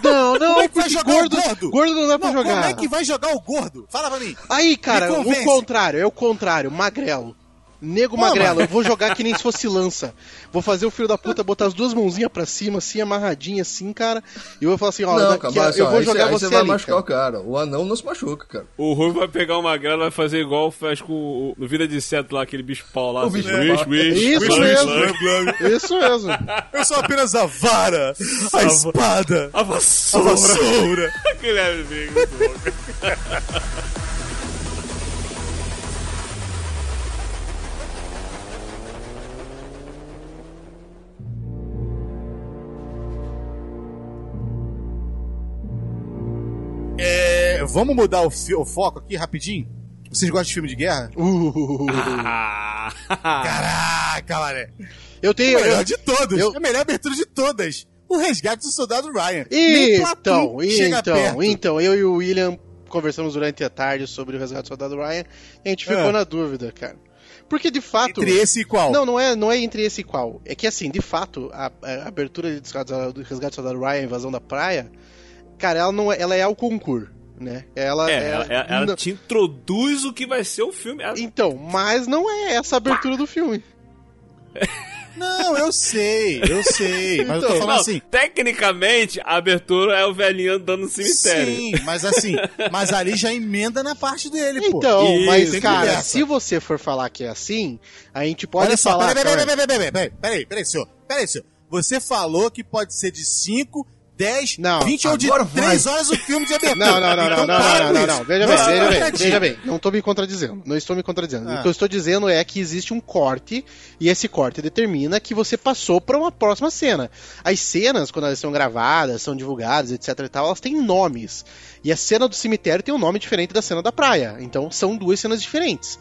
E: Não, não,
F: Como é que vai jogar
E: gordo,
F: o gordo?
E: gordo não dá pra
F: Não,
E: jogar.
F: como é que vai jogar o gordo? Fala pra mim.
E: Aí, cara, o contrário, é o contrário, magrelo. Nego
F: Pô,
E: magrelo,
F: mano.
E: eu vou jogar que nem se fosse lança. Vou fazer o filho da puta botar as duas mãozinhas pra cima, assim, amarradinha, assim, cara. E eu vou falar assim, ó,
D: não,
E: daqui
D: cara,
E: a-
D: mas, assim,
E: eu
D: ó,
E: vou
D: aí
E: jogar
D: aí
E: você
D: vai
E: ali,
D: machucar
E: cara.
D: o cara. O anão não se machuca, cara.
C: O Rui vai pegar grana e vai fazer igual faz com o, no Vida de Seto lá, aquele bicho pau lá.
D: O
C: assim,
D: bicho
C: wish,
D: pau.
C: wish,
E: Isso
C: wish,
E: mesmo.
C: wish.
E: Isso mesmo.
F: Eu sou apenas a vara, a espada,
C: A
F: a
C: vassoura.
F: vassoura.
C: Aquele é amigo. muito louco.
F: vamos mudar o, o foco aqui rapidinho? Vocês gostam de filme de guerra?
E: Uh,
C: Ah.
F: Caraca, mané.
E: eu
F: O
E: tenho.
F: melhor
E: Eu,
F: de todos.
E: eu-
F: A melhor abertura de todas. O resgate do soldado Ryan. Nem
E: então,
F: chega
E: então,
F: perto.
E: então, eu e o William conversamos durante a tarde sobre o resgate do soldado Ryan e a gente ficou
F: É.
E: na dúvida, cara. Porque de fato.
F: Entre esse e qual?
E: Não, não é, não é entre esse e qual. É que assim, de fato, a, a abertura de resgate do resgate do soldado Ryan, a invasão da praia, cara, ela não é, ela é ao concurso, né? Ela
C: É, ela, ela- ela
E: não-
C: te introduz o que vai ser o filme. Ela-
E: Então, mas não é essa a abertura do filme.
F: Não, eu sei, eu sei. Mas eu tô
E: Então,
F: falando
C: Não,
F: assim.
C: tecnicamente, a abertura é o velhinho andando no cemitério.
F: Sim, mas assim, mas ali já emenda na parte dele, pô.
E: Então,
C: Isso,
E: mas cara,
F: conversa.
E: se você for falar que é assim, a gente pode
F: Olha só,
E: falar.
F: peraí, peraí, peraí, peraí, peraí, peraí, peraí, senhor. Peraí, senhor. Você falou que pode ser de 5 10,
E: Não,
F: 20 ou de
D: agora vai.
F: 3 horas o filme de abertura.
E: Não, não, não, não,
F: Então
E: não, não, não, não,
F: isso.
E: Veja
F: Não
E: bem, veja bem, veja bem. Não estou me contradizendo. Não estou me contradizendo.
F: Ah.
E: O que eu estou dizendo é que existe um corte e esse corte determina que você passou para uma próxima cena. As cenas, quando elas são gravadas, são divulgadas, etc e tal, elas têm nomes. E a cena do cemitério tem um nome diferente da cena da praia. Então são duas cenas diferentes.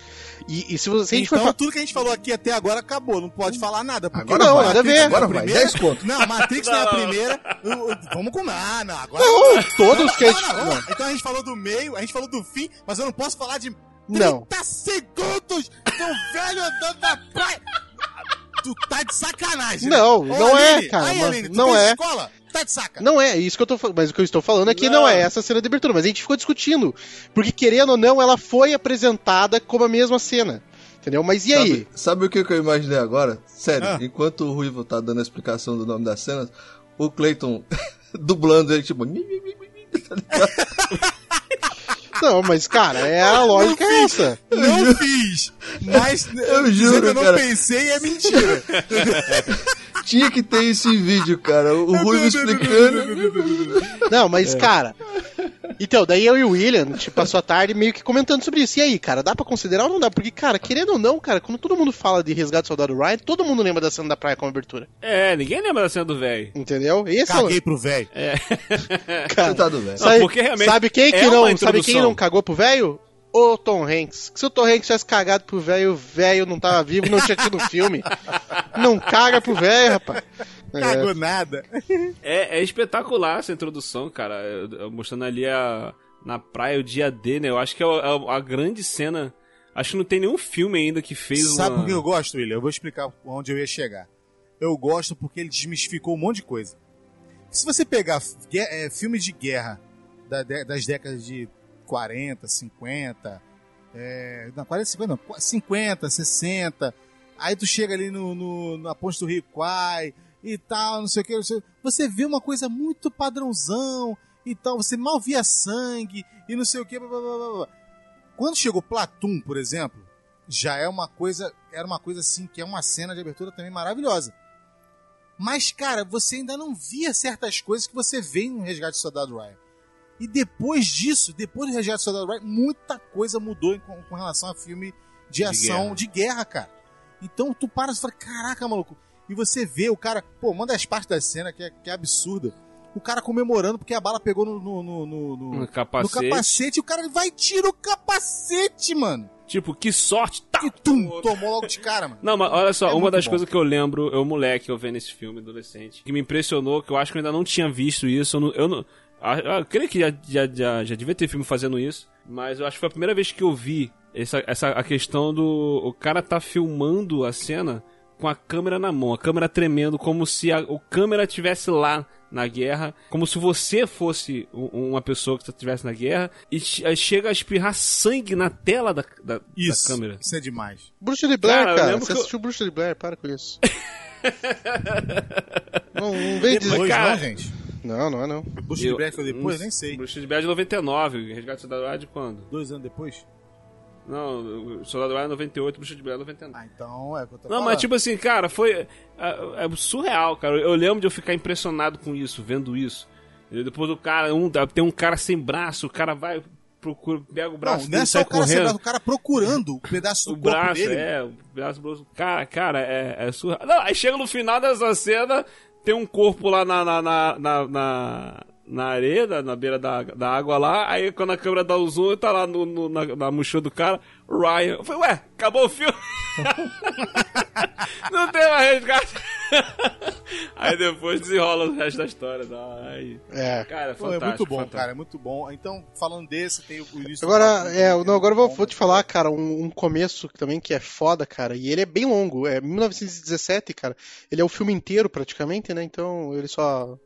E: E, e se, você, se a gente
F: Então
E: for
F: tudo que a gente falou aqui até agora acabou, não pode falar nada. Porque
D: Agora
E: Não,
D: vai.
E: nada a ver.
D: Agora vai.
F: primeira-
D: 10 conto.
F: Não, Matrix não é a primeira. o- o- Vamos com. Ah, não, agora.
E: Não, todos que a
F: Não,
E: gente.
F: não,
E: não.
F: não. Então a gente falou do meio, a gente falou do fim, mas eu não posso falar de 30
E: Não.
F: segundos do velho andando na praia. Tu tá de sacanagem.
E: Não,
F: né? Ô,
E: não é,
F: Aline,
E: cara,
F: Aí, Aline, tu
E: não é.
F: escola? Tá de saca.
E: Não é isso que eu tô falando, mas o que eu estou falando é que não.
C: Não.
E: é essa cena de abertura, mas a gente ficou discutindo, porque querendo ou não, ela foi apresentada como a mesma cena, entendeu? Mas e aí?
D: Sabe, sabe o que, que eu imaginei agora? Sério,
F: Ah.
D: enquanto o Ruivo tá dando a explicação do nome das cenas, o Clayton dublando ele, tipo. Tá?
E: Não, mas cara, é a lógica é essa.
F: Não fiz, mas
D: Eu juro,
F: que eu não
D: cara.
F: pensei é mentira.
D: Tinha que ter esse vídeo, cara. O Ruivo explicando.
E: Não, mas cara. Então, daí eu e o William, a gente passou a tarde meio que comentando sobre isso. E aí, cara, dá pra considerar ou não dá? Porque, cara, querendo ou não, cara, quando todo mundo fala de Resgate do Soldado Ryan, todo mundo lembra da cena da praia como abertura.
C: É, ninguém lembra da cena do velho.
E: Entendeu? Esse
F: Caguei pro velho.
C: É.
E: é o. Cara,
D: Coitado, velho.
E: sabe,
C: porque realmente
E: sabe quem que
C: é
E: não,
C: uma
E: sabe quem não cagou pro velho? O Tom Hanks. Se o Tom Hanks tivesse cagado pro velho, o velho não tava vivo, não tinha tido filme. Não caga pro velho, rapaz. É.
F: Cagou nada.
C: É, é espetacular essa introdução, cara. Mostrando ali a, na praia o dia D, né? Eu acho que é a, a grande cena. Acho que não tem nenhum filme ainda que fez
F: Sabe
C: uma...
F: por que eu gosto, William? Eu vou explicar onde eu ia chegar. Eu gosto porque ele desmistificou um monte de coisa. Se você pegar é, filmes de guerra das décadas de 40, 50, é, não, 40, 50, não, 50, 60, aí tu chega ali no, no- na ponte do Rio Quai e tal, não sei o que, você vê uma coisa muito padrãozão e tal, você mal via sangue e não sei o que, blá, blá, blá. Quando chegou Platum, por exemplo, já é uma coisa, era uma coisa assim, que é uma cena de abertura também maravilhosa. Mas, cara, você ainda não via certas coisas que você vê no Resgate do Soldado Ryan. E depois disso, depois do do Soldado Ryan, muita coisa mudou em- com, com relação a filme de ação,
C: guerra.
F: de guerra, cara. Então tu para e fala, caraca, maluco. E você vê o cara, pô, uma das partes da cena que é, que é absurda. O cara comemorando porque a bala pegou no, no, no, no- no-
C: No
F: no
C: capacete.
F: capacete e o cara vai e tira o capacete, mano.
C: Tipo, que sorte! Tá!
F: E tum, tomou logo de cara, mano.
C: Não, mas olha só,
F: É
C: uma das
F: bom.
C: coisas que eu lembro, eu moleque, eu vendo esse filme, adolescente, que me impressionou, que eu acho que eu ainda não tinha visto isso, eu não... Eu, não, eu creio que já, já, já, já devia ter filme fazendo isso, mas eu acho que foi a primeira vez que eu vi essa, essa a questão do... O cara tá filmando a cena com a câmera na mão, a câmera tremendo, como se a, o câmera estivesse lá na guerra, como se você fosse uma pessoa que estivesse na guerra, e chega a espirrar sangue na tela da, da, da
F: Isso,
C: câmera.
F: isso é demais.
E: Bruxa de Blair,
C: Cara, eu
E: cara.
C: lembro
E: Você
C: eu-
E: assistiu Bruxa de Blair, para com isso. não, não vem dizer.
F: Depois
C: cara-
F: não, gente.
E: Não, não é não.
F: Bush de Black foi depois? Nem sei.
C: Bruxa de Blair de 99, Resgate do Soldado Ryan de quando?
F: Dois anos depois?
C: Não, o Soldado Ryan é 98, Bruxa de Blair é 99.
F: Ah, então é o que eu tô
C: Não,
F: falando.
C: mas tipo assim, cara, foi. É, é surreal, cara. Eu lembro de eu ficar impressionado com isso, vendo isso. E depois do cara, um, tem um cara sem braço, o cara vai, procura, pega o braço
F: Não,
C: dele
F: é
C: e
F: só
C: sai
F: o cara
C: correndo.
F: sem o cara procurando o pedaço
C: O
F: do corpo
C: braço,
F: dele.
C: é, o braço, braço. Cara, cara, é, é surreal. Não, aí chega no final dessa cena, tem um corpo lá na, na, na, na, na, areia, na, beira da, da água lá. Aí quando a câmera dá o zoom, tá lá no, no- na, na mochila do cara, Ryan. Eu falei, ué, acabou o filme? Não tem mais resgate. aí depois desenrola o resto da história. Dá, aí.
E: É.
C: Cara, é
F: Pô, é
C: fantástico.
F: muito bom,
C: fantástico.
F: cara, é muito bom. Então, falando desse, tem o início do
E: Agora, é, não, agora eu vou, vou te falar, cara, um, um começo também que é foda, cara, e ele é bem longo, é 1917, cara. Ele é o filme inteiro praticamente, né? Então, ele só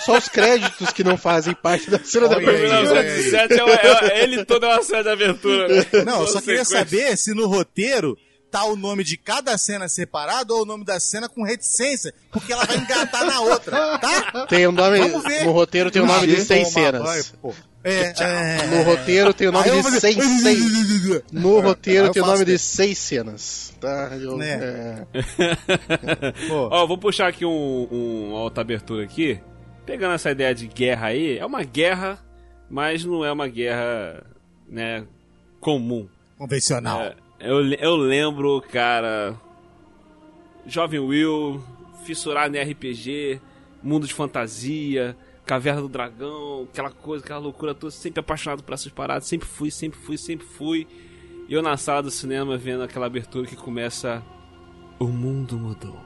E: só os créditos que não fazem parte da cena da.
C: 1917 é, é- ele todo é uma cena de aventura, né?
F: Não, eu só
C: Toda
F: queria saber se no roteiro tá o nome de cada cena separado ou o nome da cena com reticência, porque ela vai engatar na outra, tá?
E: Tem o nome,
F: Vamos ver.
E: no roteiro tem o nome de seis cenas.
F: pô. É, é.
E: No roteiro tem o nome de
F: fazer-
E: seis, seis. No roteiro tem o nome de seis cenas. Tá? Eu-
F: Né.
E: é.
C: Ó, vou puxar aqui um, um uma outra abertura aqui. pegando essa ideia de guerra aí, é uma guerra, mas não é uma guerra, né, comum.
F: Convencional.
C: É, eu, eu lembro, cara. Jovem Will, fissurado em RPG, mundo de fantasia, Caverna do Dragão, aquela coisa, aquela loucura toda, sempre apaixonado por essas paradas, sempre fui, sempre fui, sempre fui. E eu na sala do cinema vendo aquela abertura que começa. O mundo mudou.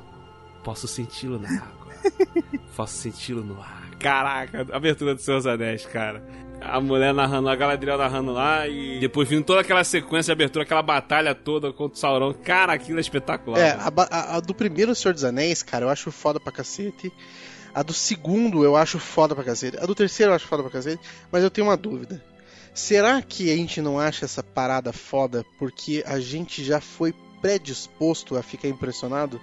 C: Posso senti-lo na água. Posso senti-lo no ar. Caraca, abertura dos seus anéis, cara. A mulher narrando, a Galadriel narrando lá e depois vindo toda aquela sequência de abertura, aquela batalha toda contra o Sauron. Cara, aquilo é espetacular.
E: É, a, a- a do primeiro Senhor dos Anéis, cara, eu acho foda pra cacete. A do segundo eu acho foda pra cacete. A do terceiro eu acho foda pra cacete. Mas eu tenho uma dúvida. Será que a gente não acha essa parada foda porque a gente já foi predisposto a ficar impressionado?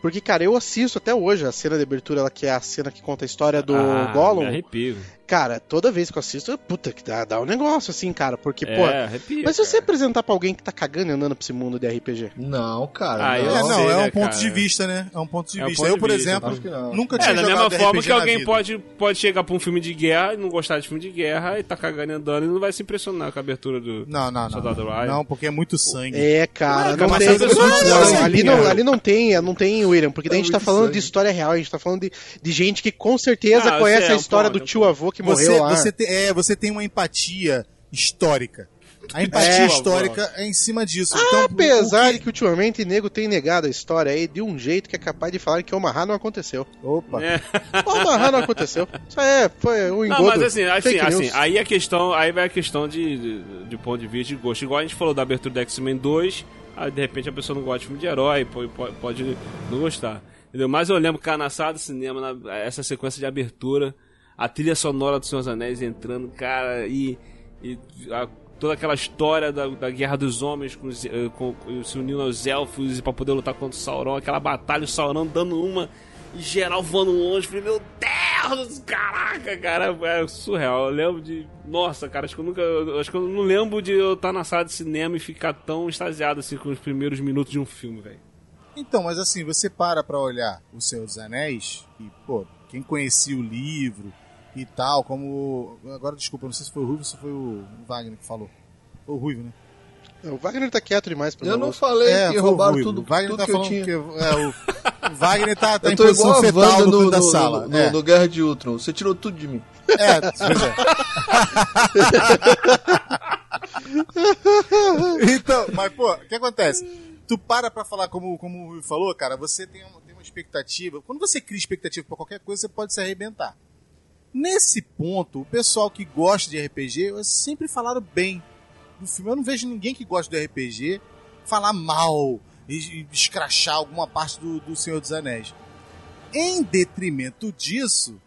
E: Porque, cara, eu assisto até hoje a cena de abertura, ela que é a cena que conta a história do
C: Ah,
E: Gollum.
C: Me arrepio.
E: Cara, toda vez que eu assisto, puta, que dá, dá um negócio assim, cara. Porque, pô.
C: É, arrepio.
E: Mas se você apresentar pra alguém que tá cagando e andando pra esse mundo de RPG?
D: Não, cara.
C: Ah, eu
F: É,
D: não.
F: não,
C: sei,
F: é um
C: né,
F: ponto
C: cara?
F: de vista, né? É um ponto de
C: É um
F: vista.
C: ponto
F: eu, por
C: vista,
F: exemplo,
D: não.
F: nunca
C: É,
F: tinha
C: da
F: jogado
C: mesma
F: RPG
C: forma que alguém pode, pode chegar pra um filme de guerra e não gostar de filme de guerra e tá cagando e andando e não vai se impressionar com a abertura do
F: Não, não, não.
C: Soldado
F: Não,
C: Ryan.
F: não, porque é muito sangue.
E: É, cara, não
C: mas
E: tem. não,
C: não sabe,
E: ali, não, ali não tem, não tem, William, porque daí
D: É
E: a gente tá falando de história real, a gente tá falando de, de gente que com certeza
C: Ah,
E: conhece
C: é
E: a
C: um
E: história do
C: é
E: tio avô que
F: Você,
E: morreu lá.
F: você, tem, é, você tem uma empatia histórica. A empatia
C: É.
F: histórica é em cima disso.
E: Ah,
F: então,
E: Apesar de que ultimamente o nego tem negado a história aí de um jeito que é capaz de falar que o Omaha não aconteceu.
F: que- Opa.
C: É.
E: O Omaha não aconteceu. Isso é, foi um engodo.
C: Não, mas assim, assim, assim, aí a questão, aí vai a questão de, de, de ponto de vista de gosto. Igual a gente falou da abertura do X-Men 2, aí de repente a pessoa não gosta de filme de herói, pode, pode, pode não gostar. Entendeu? Mas eu lembro, cara, na sala do cinema, na- essa sequência de abertura, a trilha sonora do Senhor Anéis entrando, cara, e, e a- toda aquela história da, da Guerra dos Homens com, os, eh, com, se unindo aos elfos pra poder lutar contra o Sauron, aquela batalha, o Sauron dando uma e geral voando longe. Falei, meu Deus, caraca, cara, é surreal. Eu lembro de. Nossa, cara, acho que eu nunca. Acho que eu não lembro de eu estar na sala de cinema e ficar tão extasiado assim com os primeiros minutos de um filme, velho.
F: Então, mas assim, você para pra olhar O Senhor dos Anéis, e, pô, quem conhecia o livro e tal, como. Agora, desculpa, não sei se foi o Ruivo ou se foi o Wagner que falou. Foi o Ruivo, né?
E: O Wagner tá quieto demais pra
D: Eu não falei que
F: foi o
D: roubaram
F: Ruivo.
D: tudo,
F: O Wagner
D: tudo
F: tá
D: que eu
F: falando
D: tinha.
F: que. É, o, o Wagner tá, tá em
D: Eu tô igual
F: posição
D: a
F: fetal no
D: no,
F: da
D: no-
F: sala.
D: no-
F: é.
D: no Guerra de Ultron. Você tirou tudo de mim.
F: É, pois é. então, mas pô, o que acontece? Tu para pra falar como, como o Rui falou, cara, você tem uma, tem uma expectativa. Quando você cria expectativa pra qualquer coisa, você pode se arrebentar. Nesse ponto, o pessoal que gosta de RPG, sempre falaram bem do filme. Eu não vejo ninguém que gosta de RPG falar mal e, escrachar alguma parte do, do Senhor dos Anéis. Em detrimento disso,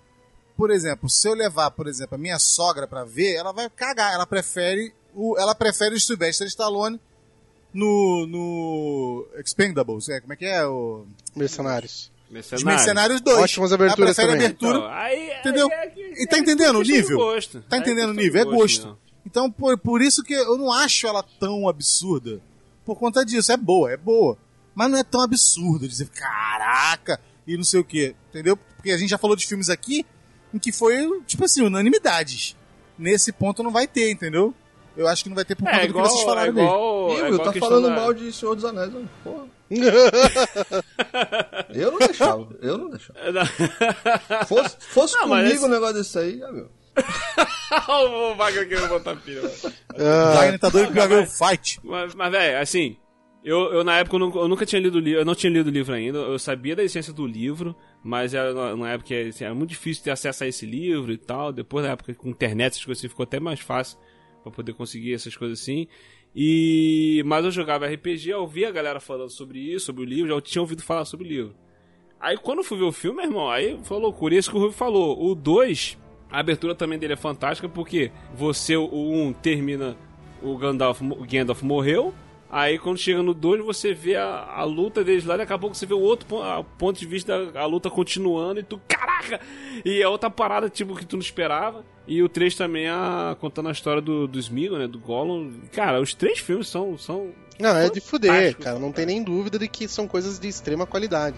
F: por exemplo, se eu levar, por exemplo, a minha sogra pra ver, ela vai cagar. Ela prefere o, ela prefere o Sylvester Stallone no, no Expendables. É, como é que é? O,
E: Mercenários.
F: Os Mercenários 2.
E: Ótimas aberturas
F: ela prefere
E: também.
F: abertura.
C: Então, aí, aí
F: Entendeu?
C: é que-
F: E tá
C: é
F: entendendo o
C: questão de
F: nível?
C: gosto.
F: Tá
C: Aí
F: entendendo o nível? É gosto. Então, por, por isso que eu não acho ela tão absurda. Por conta disso. É boa, é boa. Mas não é tão absurda. Dizer, caraca, e não sei o que. Entendeu? Porque a gente já falou de filmes aqui em que foi, tipo assim, unanimidades. Nesse ponto não vai ter, entendeu? Eu acho que não vai ter por conta
C: É
F: do que vocês
C: igual, é
F: falaram mesmo.
C: igual,
D: Ih,
C: é igual
D: tá
C: questão
D: falando
C: da-
D: mal de Senhor dos Anéis, mano. Porra. Eu não deixava, eu não deixava. Fosse, fosse
C: Não,
D: comigo
C: esse-
D: o negócio desse aí, já viu.
C: o Wagner querendo botar pilha.
F: O Wagner tá doido pra ver o fight.
C: Mas, mas velho, assim, eu, eu na época eu nunca, eu nunca tinha lido o livro, eu não tinha lido o livro ainda, eu sabia da essência do livro, mas era na- época assim, era muito difícil ter acesso a esse livro e tal. Depois da época com internet, essas coisas assim, ficou até mais fácil pra poder conseguir essas coisas assim. E mas eu jogava RPG, eu ouvia a galera falando sobre isso, sobre o livro, já tinha ouvido falar sobre o livro. Aí quando eu fui ver o filme, meu irmão, aí foi loucura. Isso que o Rui falou. O 2, a abertura também dele é fantástica, porque você, o 1, um, termina o Gandalf, o Gandalf morreu. Aí quando chega no 2, você vê a, a luta deles lá, e daqui a pouco você vê o outro pon- a- ponto de vista da a luta continuando e tu, caraca! E é outra parada, tipo, que tu não esperava. E o 3 também, a, contando a história do, do Smeagol, né, do Gollum. Cara, os três filmes são... são
E: Não, é de fuder, cara. Não tem
C: fantástico.
E: nem dúvida de que são coisas de extrema qualidade.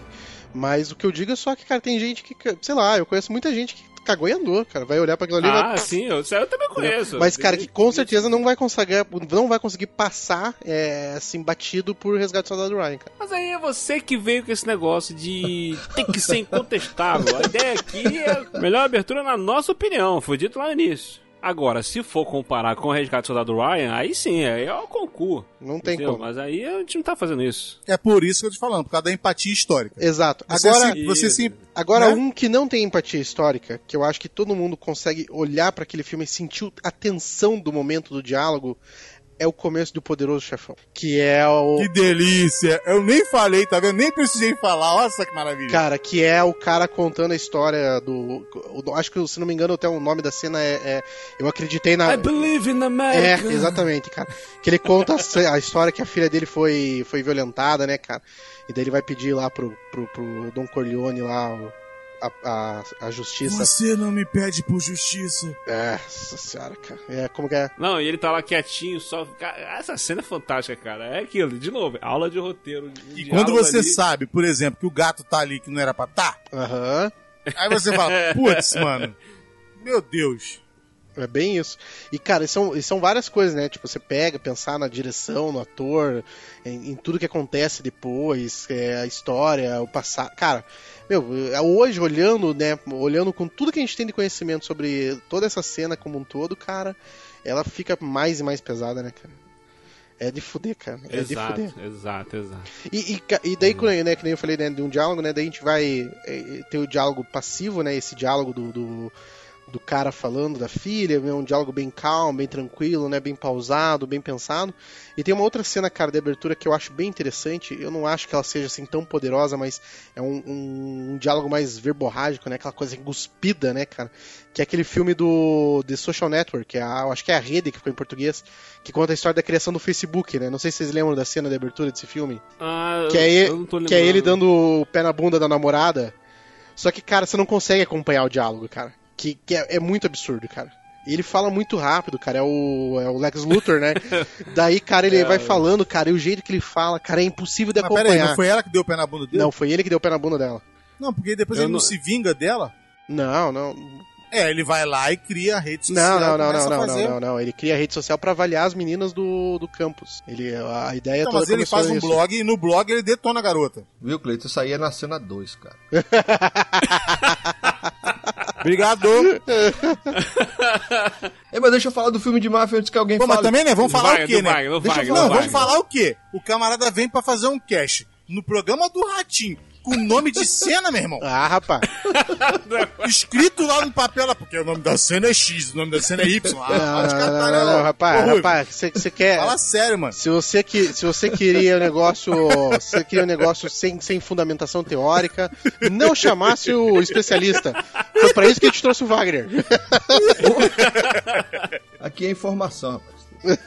E: Mas o que eu digo é só que, cara, tem gente que, sei lá, eu conheço muita gente que cagou e andou, cara. Vai olhar pra aquilo ali e vai...
C: Ah, sim, eu, eu também conheço.
E: Mas, cara, que com certeza não vai conseguir, não vai conseguir passar, é, assim, batido por Resgate do Soldado Ryan, cara.
C: Mas aí é você que veio com esse negócio de tem que ser incontestável. A ideia aqui é a melhor abertura na nossa opinião, foi dito lá no início. Agora, se for comparar com o Resgate do Soldado Ryan, aí sim, aí é o concurso.
E: Não tem
C: entendeu?
E: como.
C: Mas aí a gente não tá fazendo isso.
F: É por isso que eu tô te falando, por causa da empatia histórica.
E: Exato.
F: Você
E: Agora,
F: se, você se
E: Agora,
F: né?
E: um que não tem empatia histórica, que eu acho que todo mundo consegue olhar pra aquele filme e sentir a tensão do momento do diálogo, é o começo do Poderoso Chefão. Que é o.
F: Que delícia! Eu nem falei, tá vendo? Nem precisei falar. Olha só que maravilha.
E: Cara, que é o cara contando a história do. Acho que, se não me engano, até o nome da cena é. é- eu acreditei na.
C: I believe in
E: É,
C: America.
E: exatamente, cara. Que ele conta a, história que a filha dele foi, foi violentada, né, cara? E daí ele vai pedir lá pro, pro, pro Don Corleone lá o- a, a, a justiça.
F: Você não me pede por justiça.
E: É, nossa senhora, cara. É, como que é?
C: Não, e ele tá lá quietinho, só. Cara, essa cena é fantástica, cara. É aquilo, de novo, aula de roteiro. um
F: E quando você
C: ali.
F: sabe, por exemplo, que o gato tá ali que não era pra tá,
E: Aham.
F: aí você fala, putz, mano, meu Deus.
E: É bem isso. E, cara, são, são várias coisas, né? Tipo, você pega, pensar na direção, no ator, em, em tudo que acontece depois, é, a história, o passado. Cara, meu, é, hoje, olhando, né? Olhando com tudo que a gente tem de conhecimento sobre toda essa cena como um todo, cara, ela fica mais e mais pesada, né, cara? É de fuder, cara. É de
C: Exato,
E: fuder.
C: exato, exato.
E: E, e, e daí, quando, né, que nem eu falei, né, de um diálogo, né, daí a gente vai é, ter o diálogo passivo, né, esse diálogo do, do, do cara falando da filha, é um diálogo bem calmo, bem tranquilo, né, bem pausado, bem pensado. E tem uma outra cena, cara, de abertura que eu acho bem interessante, eu não acho que ela seja assim tão poderosa, mas é um, um, um diálogo mais verborrágico, né, aquela coisa enguspida, né, cara, que é aquele filme do The Social Network, é a, eu acho que é a rede que ficou em português, que conta a história da criação do Facebook, né, não sei se vocês lembram da cena de abertura desse filme.
C: Ah,
E: Que é,
C: eu-
E: ele,
C: tô
E: que é ele
C: lembrando.
E: dando o pé na bunda da namorada. Só que, cara, você não consegue acompanhar o diálogo, cara. Que, que é, é muito absurdo, cara. E ele fala muito rápido, cara. É o, é o Lex Luthor, né? Daí, cara, ele
C: É,
E: vai falando, cara, e o jeito que ele fala, cara, é impossível de
F: Mas peraí,
E: acompanhar.
F: não foi ela que deu o pé na bunda dele?
E: Não, foi ele que deu o pé na bunda dela.
F: Não, porque depois
C: Eu
F: ele não,
C: não-
F: se vinga dela.
E: Não, não.
F: É, ele vai lá e cria a rede social.
E: Não, não, não, não,
F: a
E: não,
F: fazer.
E: não, não, não. Ele cria rede social pra avaliar as meninas do, do campus. Ele, a ideia
F: Não,
E: toda
F: mas ele faz um
E: nisso.
F: blog e no blog ele detona a garota.
D: Viu, Cleiton? Isso aí é na cena 2, cara.
F: Obrigado.
D: É, mas deixa eu falar do filme de máfia antes que alguém
F: Pô, mas
D: fale.
F: também, né? Vamos falar
C: vai,
F: o quê, né?
C: vai, não vai,
F: eu-
C: não
F: não,
C: vai.
F: vamos falar o quê? O camarada vem pra fazer um cast no programa do Ratinho, com nome de cena, meu irmão.
E: Ah, rapaz.
F: Escrito lá no papel, lá, porque o nome da cena é X, o nome da cena é Y. Ah,
E: Não, não, não, não, rapaz,
F: Ô,
E: rapaz, você quer.
F: Fala sério, mano.
E: Se você, que, se você queria um negócio, se você queria um negócio sem, sem fundamentação teórica, não chamasse o especialista. Foi pra isso que a gente trouxe o Wagner.
D: Aqui é informação, rapaz.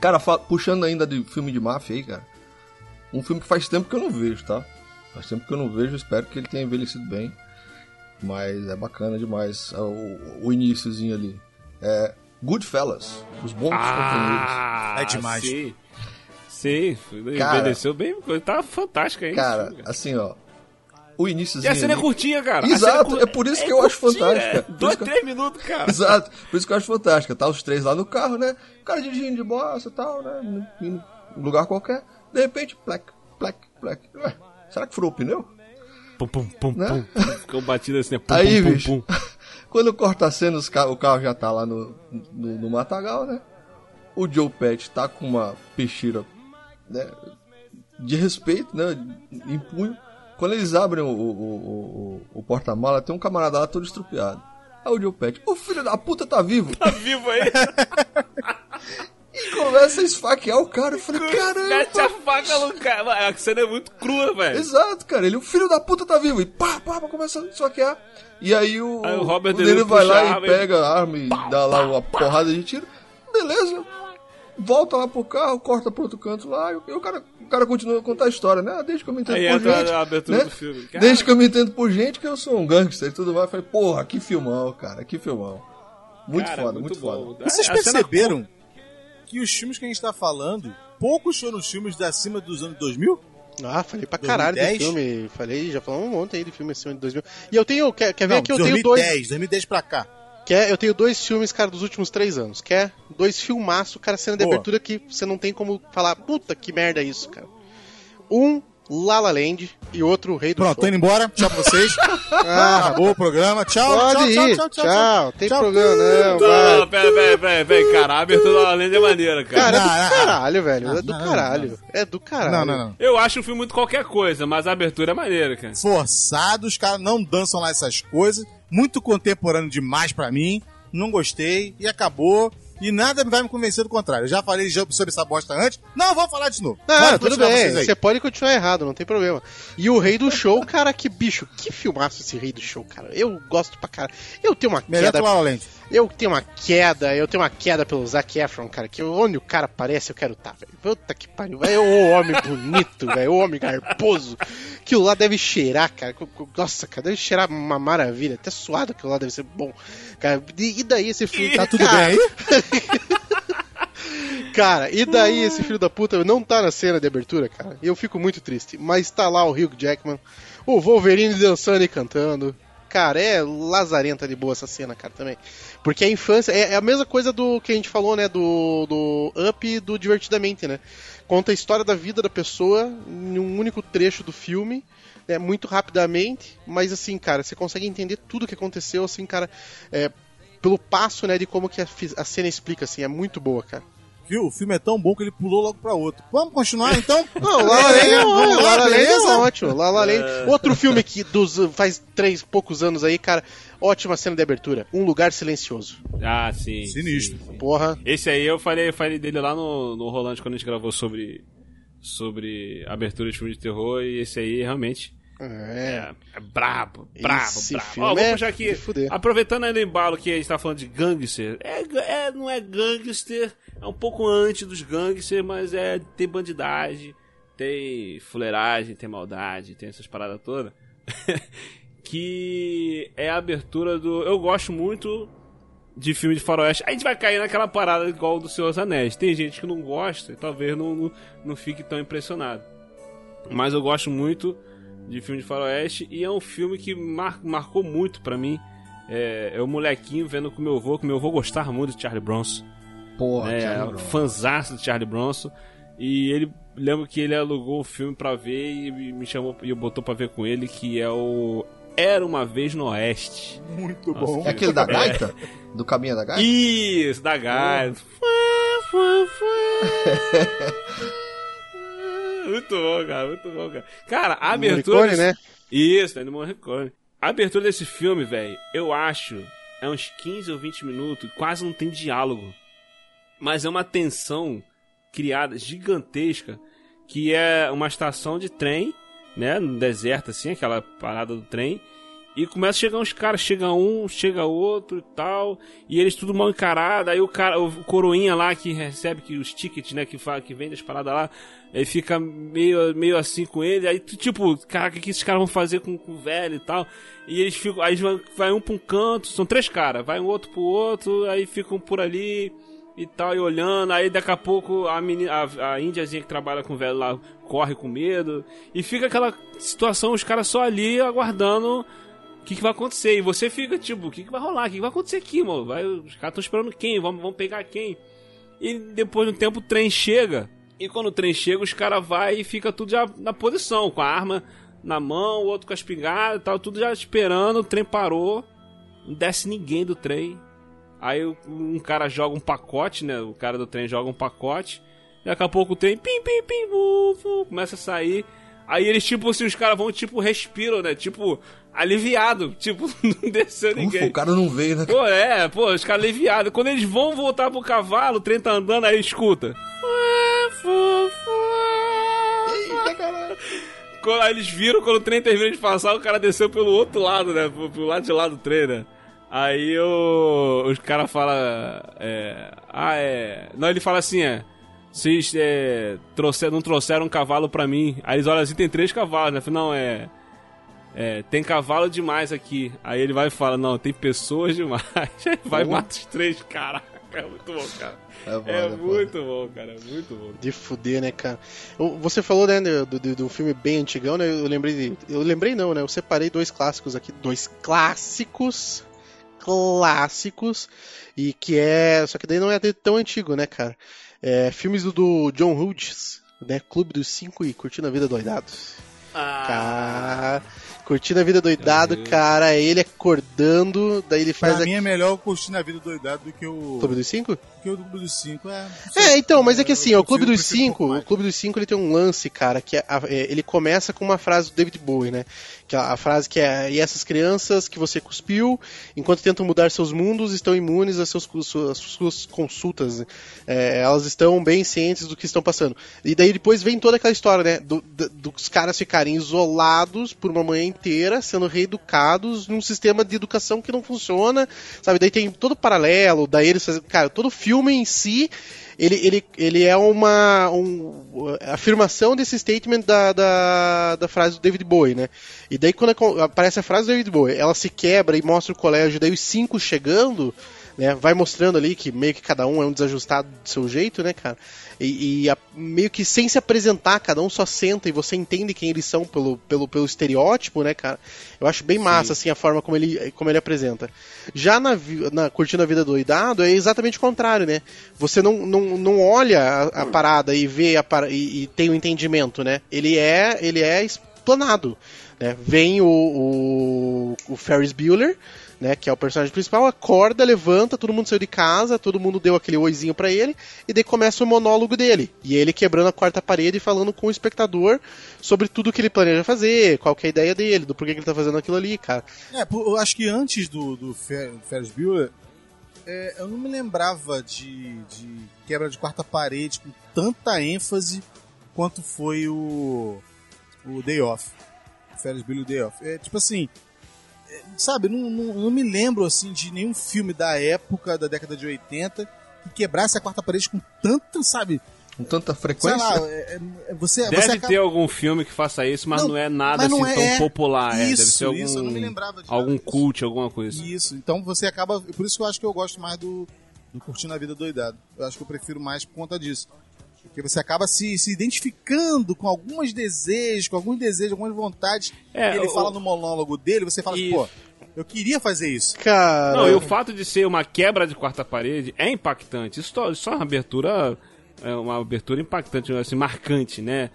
D: cara, puxando ainda de filme de máfia aí, cara. Um filme que faz tempo que eu não vejo, tá? Faz tempo que eu não vejo, espero que ele tenha envelhecido bem. Mas é bacana demais é o, o iníciozinho ali. É Goodfellas, os bons companheiros.
C: Ah,
F: É demais.
C: Sim, sim
D: Cara.
C: envelheceu bem, tá fantástico aí.
D: Cara, assim, ó. O
C: E
D: iníciozinho.
C: a cena é
D: ali-
C: curtinha, cara.
D: Exato,
C: cena
D: é por isso que eu acho
C: curtinha,
D: fantástica.
C: é
D: Por
C: Dois,
D: isso que eu-
C: três minutos, cara.
D: Exato, por isso que eu acho fantástica. Tá os três lá no carro, né? O cara dirigindo de bosta e tal, né? Em um lugar qualquer. De repente, plec, plec, plec. Ué, será que furou o pneu?
C: Pum, pum, pum,
D: Né?
C: pum. Ficou batido assim, né? Pum,
D: Aí,
C: pum,
D: bicho,
C: pum, pum.
D: quando corta a cena, o carro já tá lá no, no, no matagal, né? O Joe Pet tá com uma peixeira né, de respeito, né? Em punho. Quando eles abrem o, o, o, o- o porta-mala, tem um camarada lá todo estrupiado. Aí o Joe Pet, o filho da puta tá vivo.
C: Tá vivo aí.
D: Começa a esfaquear o cara. Eu falei,
C: Mete
D: caramba.
C: a faca no cara. A cena é muito crua, velho.
D: Exato, cara. Ele, o filho da puta tá vivo. E pá, pá, pá, começa a esfaquear. E aí o,
C: Aí o Robert
D: o Niro vai lá e pega a arma e dá lá uma porrada de tiro. Beleza. Volta lá pro carro, corta pro outro canto lá. E o cara, o cara continua a contar a história, né? Desde que eu me entendo
C: Aí
D: por gente.
C: a abertura
D: né?
C: do filme. Cara,
D: Desde que eu me entendo por gente que eu sou um gangster e tudo mais. Eu falei, porra, que filmão, cara, que filmão. Muito
C: cara,
D: foda, muito,
C: bom.
D: foda.
F: Vocês perceberam que os filmes que a gente tá falando, poucos foram os filmes de acima dos anos 2000?
E: Ah, falei pra caralho
F: 2010?
E: do filme. Falei, já falamos um monte aí de filme ano de 2000. E eu tenho, quer, quer ver
F: Não,
E: que eu tenho dois,
F: 2010, 2010 pra cá.
E: quer, eu tenho dois filmes, cara, dos últimos três anos. Quer dois filmaços, cara, cena de
F: Boa.
E: abertura que você não tem como falar, puta que merda é isso, cara. Um, La La Land e outro Rei do
F: Pronto, tô
E: Show.
F: indo embora. Tchau pra vocês.
E: Ah,
F: Acabou o programa. Tchau,
E: pode
F: tchau,
E: ir.
F: tchau, tchau, tchau.
E: tem
F: Tchau.
E: problema não,
C: Não,
E: vai.
C: pera, pera, pera, pera, cara. A abertura da Lenda é maneira, cara.
E: Cara, é do
F: Não, não,
E: caralho, velho.
F: não,
E: É do
F: não, não,
E: caralho. É do caralho.
F: Não, não, não.
C: Eu acho o filme muito qualquer coisa, mas a abertura é maneira, cara.
F: Forçado, os caras não dançam lá essas coisas. Muito contemporâneo demais pra mim. Não gostei e acabou. E nada vai me convencer do contrário. Eu já falei sobre essa bosta antes. Não, vou falar de novo.
E: Não,
F: Pode
E: tudo bem. Você pode continuar errado, não tem problema. E o Rei do Show, cara, que bicho, que filmaço esse Rei do Show, cara. Eu gosto pra caralho. Eu tenho uma
F: Melhor que
E: queda.
F: o La Land.
E: Eu tenho uma queda, eu tenho uma queda pelo Zac Efron, cara, que onde o cara aparece eu quero estar, velho. Puta que pariu, velho. Ô homem bonito, velho. Ô homem garboso. Aquilo lá deve cheirar, cara. Nossa, cara, deve cheirar uma maravilha. Até suado aquilo lá deve ser bom. Cara, e daí esse filme.
F: Tá tudo
E: cara,
F: bem aí?
E: Cara, e daí esse filho da puta não tá na cena de abertura, cara? Eu fico muito triste. Mas tá lá o Hugh Jackman, o Wolverine dançando e cantando. Cara, é lazarenta de boa essa cena, cara, também. Porque a infância é, é a mesma coisa do que a gente falou, né? Do, do Up e do Divertidamente, né? Conta a história da vida da pessoa em um único trecho do filme, né, muito rapidamente, mas assim, cara, você consegue entender tudo o que aconteceu, assim, cara, é, pelo passo, né, de como que a, a cena explica, assim, é muito boa, cara.
F: Viu? O filme é tão bom que ele pulou logo pra outro. Vamos continuar então?
E: Não, La La Land é,
F: vamos
E: ótimo,
F: lá,
E: La La Land é ótimo. La La Land. Outro filme que dos, faz três poucos anos aí, cara, ótima cena de abertura. Um Lugar Silencioso.
C: Ah, sim.
F: Sinistro.
C: sim, sim.
E: Porra.
C: Esse aí eu falei, falei dele lá no, no Rolante quando a gente gravou sobre, sobre abertura de filme de terror. E esse aí realmente
E: É.
C: é, é brabo, brabo,
E: Esse
C: brabo. Ó, vou
E: é
C: puxar aqui. Aproveitando aí no embalo que a gente tá falando de gangster. É, é, não é gangster, é um pouco antes dos gangsters, mas é tem bandidagem, tem fuleiragem, tem maldade, tem essas paradas todas. que é a abertura do. Eu gosto muito de filme de faroeste. A gente vai cair naquela parada igual do Senhor dos Anéis. Tem gente que não gosta e talvez não, não, não fique tão impressionado. Mas eu gosto muito de filme de faroeste e é um filme que mar- marcou muito pra mim. É, é o molequinho vendo com meu avô, que meu avô gostava muito de Charlie Bronson.
D: Porra,
C: É,
D: Charlie Brown.
C: fanzaço de Charlie Bronson. E ele lembro que ele alugou o filme pra ver e me chamou e botou pra ver com ele, que é o Era uma vez no Oeste.
F: Muito
C: Nossa,
F: bom.
D: É aquele da gaita? Do caminho da gaita?
C: Isso, da Gaia. muito bom, cara, muito bom, cara. Cara, a abertura.
E: Morricone,
C: desse-
E: né?
C: Isso, é do Morricone. A abertura desse filme, velho, eu acho, é uns 15 ou 20 minutos, quase não tem diálogo. Mas é uma tensão criada gigantesca, que é uma estação de trem, né, no deserto assim, aquela parada do trem. E começa a chegar uns caras, chega um, chega outro e tal, e eles tudo mal encarado, aí o cara, o coroinha lá que recebe que os tickets, né, que fala que vende as paradas lá, ele fica meio, meio assim com ele, aí tu, tipo, cara, o que, esses caras vão fazer com, com o velho e tal? E eles ficam, aí vai, um pra um canto, são três caras, vai um outro pro outro, aí ficam por ali e tal, e olhando, aí daqui a pouco a, menina, a, a índiazinha que trabalha com o velho lá corre com medo, e fica aquela situação, os caras só ali aguardando que, que vai acontecer. E você fica tipo, o que, que vai rolar? O que, que vai acontecer aqui, mano? Vai, os caras estão esperando quem? Vamos, vamos pegar quem? E depois de um tempo o trem chega. E quando o trem chega, os caras vai e fica tudo já na posição, com a arma na mão, o outro com a espingarda e tal, tudo já esperando. O trem parou, não desce ninguém do trem. Aí um cara joga um pacote, né? O cara do trem joga um pacote. Daqui a pouco o trem, pim, pim, pim, vu, vu, começa a sair. Aí eles, tipo assim, os caras vão, tipo, respiram, né? Tipo, aliviado. Tipo, não desceu
D: Ufa,
C: ninguém.
D: o cara não veio, né?
C: Pô, é, pô, os caras aliviados. Quando eles vão voltar pro cavalo, o trem tá andando, aí escuta.
D: Eita, caralho.
C: Quando, aí eles viram, quando o trem terminou de passar, o cara desceu pelo outro lado, né? Pro, pro lado de lá do trem, né? Aí o, os caras falam. É, ah, é. Não, ele fala assim, é. Vocês é, trouxer, não trouxeram um cavalo pra mim. Aí eles olham assim, tem três cavalos, né? Fala, Não, é. É, tem cavalo demais aqui. Aí ele vai e fala, não, tem pessoas demais. Aí vai e mata os três, caraca. É muito bom, cara.
D: É, foda,
C: É
D: foda.
C: muito bom, cara. É muito bom.
E: De fuder, né, cara? Você falou, né, do, do, do filme bem antigão, né? Eu lembrei. de- Eu lembrei não, né? Eu separei dois clássicos aqui. Dois clássicos. Clássicos. E que é. Só que daí não é tão antigo, né, cara? É, filmes do, do John Hughes, né? Clube dos Cinco e Curtindo a Vida Doidados.
C: Ah,
E: Cara, curtindo a vida doidado,
C: Meu
E: cara, ele acordando, daí ele faz
F: Pra
E: a...
F: mim é melhor eu curtir na vida doidado do que o.
E: Clube dos Cinco?
F: que o Clube dos Cinco. É,
E: É, então, mas é que assim, ó, o Clube dos
F: um
E: Cinco,
F: pouco
E: o. Clube dos Cinco ele tem um lance, cara, que é, a- é, ele começa com uma frase do David Bowie, né? Que a, a frase que é, e essas crianças que você cuspiu, enquanto tentam mudar seus mundos, estão imunes às seus, su- às suas consultas, né? É, elas estão bem cientes do que estão passando. E daí depois vem toda aquela história, né? do- do- dos caras ficarem isolados por uma manhã inteira, sendo reeducados num sistema de educação que não funciona, sabe? Daí tem todo o paralelo, daí eles fazem. Cara, todo filme em si ele, ele, ele é uma um, afirmação desse statement da, da, da frase do David Bowie, né? E daí quando aparece a frase do David Bowie, ela se quebra e mostra o colégio, daí os cinco chegando, né? Vai mostrando ali que meio que cada um é um desajustado do seu jeito, né, cara? E, e a- meio que sem se apresentar, cada um só senta e você entende quem eles são pelo, pelo, pelo estereótipo, né, cara? Eu acho bem massa, assim, a forma como ele, como ele apresenta. Já na, na Curtindo a Vida Doidado é exatamente o contrário, né? Você não, não, não olha a, a parada e vê a e, e tem o entendimento, né? Ele é, ele é explanado. Né? Vem o, o, o Ferris Bueller, né, que é o personagem principal, acorda, levanta, todo mundo saiu de casa, todo mundo deu aquele oizinho pra ele, e daí começa o monólogo dele. E ele quebrando a quarta parede e falando com o espectador sobre tudo que ele planeja fazer, qual que é a ideia dele, do porquê que ele tá fazendo aquilo ali, cara.
F: É, eu acho que antes do, do Fer- Ferris Bueller, é, eu não me lembrava de, de quebra de quarta parede com tanta ênfase quanto foi o, o Day Off. Ferris Bueller Day Off. É, tipo assim, sabe, não, não, não me lembro assim de nenhum filme da época, da década de 80, que quebrasse a quarta parede com tanta, sabe,
D: Com tanta
F: sei
D: frequência.
F: lá, é, é, você,
C: Deve
F: você acaba-
C: ter algum filme que faça isso, mas não,
F: Não,
C: é nada assim
F: é-
C: tão
F: é.
C: popular. é.
F: Isso,
C: Deve ser algum,
F: isso, eu não me lembrava de
C: algum cult, alguma coisa.
F: Isso, então você acaba. Por isso que eu acho que eu gosto mais do, do Curtindo a Vida Doidado. Eu acho que eu prefiro mais por conta disso. Porque você acaba se, se identificando com alguns desejos, com alguns desejos, algumas vontades
C: É,
F: que ele
C: o-
F: fala no monólogo dele, você fala,
C: Isso.
F: pô, eu queria fazer isso.
E: Cara,
C: Não, e o fato de ser uma quebra de quarta parede é impactante. Isso só- só é uma abertura, é uma abertura impactante, assim, marcante, né?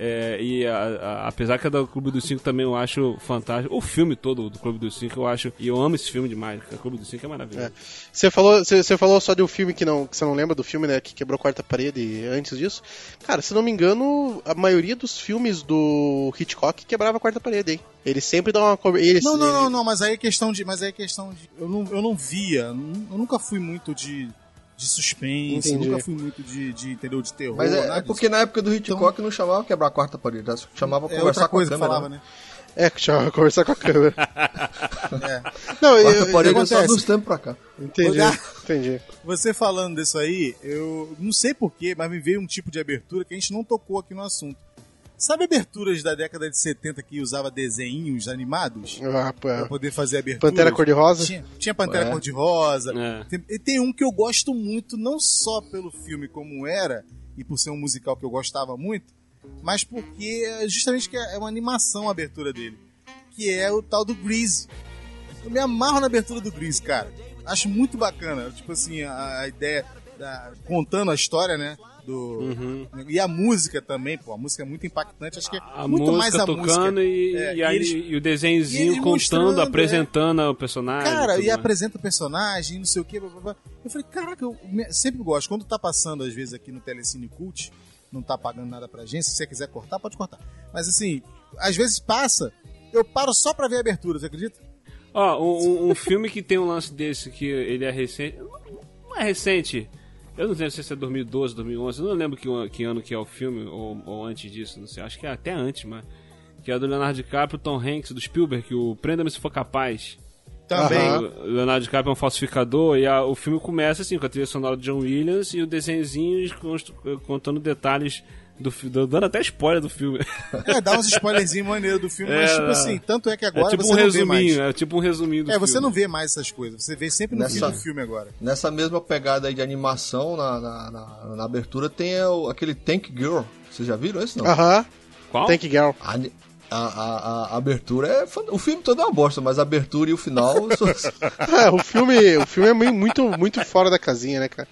C: É, e a- a- apesar que a do Clube dos Cinco também eu acho fantástico. O filme todo do Clube dos Cinco eu acho. E eu amo esse filme demais. O Clube dos Cinco é maravilhoso.
E: Você falou, você, falou só de um filme que não, que você não lembra do filme, né? Que quebrou a quarta parede antes disso. Cara, se não me engano, a maioria dos filmes do Hitchcock quebrava a quarta parede, hein? Ele sempre dá uma. Ele,
F: Não, não,
E: ele-
F: não, não, mas aí é questão de. Mas aí é questão de. Eu não, eu não via. Eu nunca fui muito de, de suspense,
E: Entendi.
F: nunca fui muito de, de, entendeu, de terror.
D: Mas é, é porque na época do Hitchcock não chamava quebrar a quarta parede, chamava
F: disso. é
D: conversar
F: outra
D: com a
F: coisa
D: câmera.
F: falava,
D: né?
E: É, que chama conversar com a câmera.
F: É.
E: Não, eu,
D: Quarta
E: eu,
D: parede é só
F: acontece?
D: dos tempos pra cá.
E: entendi.
F: Olhar.
E: Entendi.
F: Você falando disso aí, eu não sei porquê, mas me veio um tipo de abertura que a gente não tocou aqui no assunto. Sabe aberturas da década de 70 que usava desenhinhos animados?
E: Ah, pô,
F: Pra poder fazer abertura?
E: Pantera Cor-de-Rosa?
F: Tinha, tinha Pantera
D: É.
F: Cor-de-Rosa.
C: É.
F: Tem, e tem um que eu gosto muito, não só pelo filme como era, e por ser um musical que eu gostava muito, mas porque é justamente que é uma animação a abertura dele. Que é o tal do Grease. Eu me amarro na abertura do Grease, cara. Acho muito bacana. Tipo assim, a, a ideia da- contando a história, né? Do,
C: Uhum.
F: E a música também, pô. A música é muito impactante. Acho que é
C: A
F: muito
C: música
F: mais a
C: tocando
F: música.
C: E,
F: É,
C: e, aí,
F: eles-
C: e o desenhozinho
F: e
C: contando,
F: é.
C: apresentando o personagem.
F: Cara, e
C: mais.
F: apresenta o personagem, não sei o que. Eu falei, caraca, eu sempre gosto. Quando tá passando, às vezes, aqui no Telecine Cult, não tá pagando nada pra gente. Se você quiser cortar, pode cortar. Mas assim, às vezes passa, eu paro só pra ver a abertura, você acredita?
C: Ó, um, um- um filme que tem um lance desse, que ele é recente. Não é recente. Eu não sei se é 2012, 2011. Eu não lembro que, que ano que é o filme, ou, ou antes disso, não sei. Acho que é até antes, mas. Que é do Leonardo DiCaprio, Tom Hanks, do Spielberg, que o Prenda-me se for capaz.
F: Também.
C: O Leonardo DiCaprio é um falsificador e a- o filme começa assim, com a trilha sonora de John Williams e o desenhozinho contando detalhes Do, fi- do- dando até spoiler do filme.
F: É, dá uns spoilerzinhos maneiros do filme, mas
C: É,
F: tipo assim, tanto é que
C: É
F: agora
C: tipo
F: você
C: um
F: não vê mais.
C: resuminho, é tipo um resuminho do
F: É, você
C: filme.
F: não vê mais essas coisas. Você vê sempre no
D: Nessa-
F: fim do filme agora.
D: Nessa mesma pegada aí de animação, na, na, na- na abertura, tem é, o- aquele Tank Girl. Vocês já viram esse, não?
E: Aham.
C: Qual?
E: Thank you, girl.
D: A, a, a- a abertura é. O filme todo é uma bosta, mas a abertura e o final.
E: É, o filme, o filme é meio- muito, muito fora da casinha, né, cara?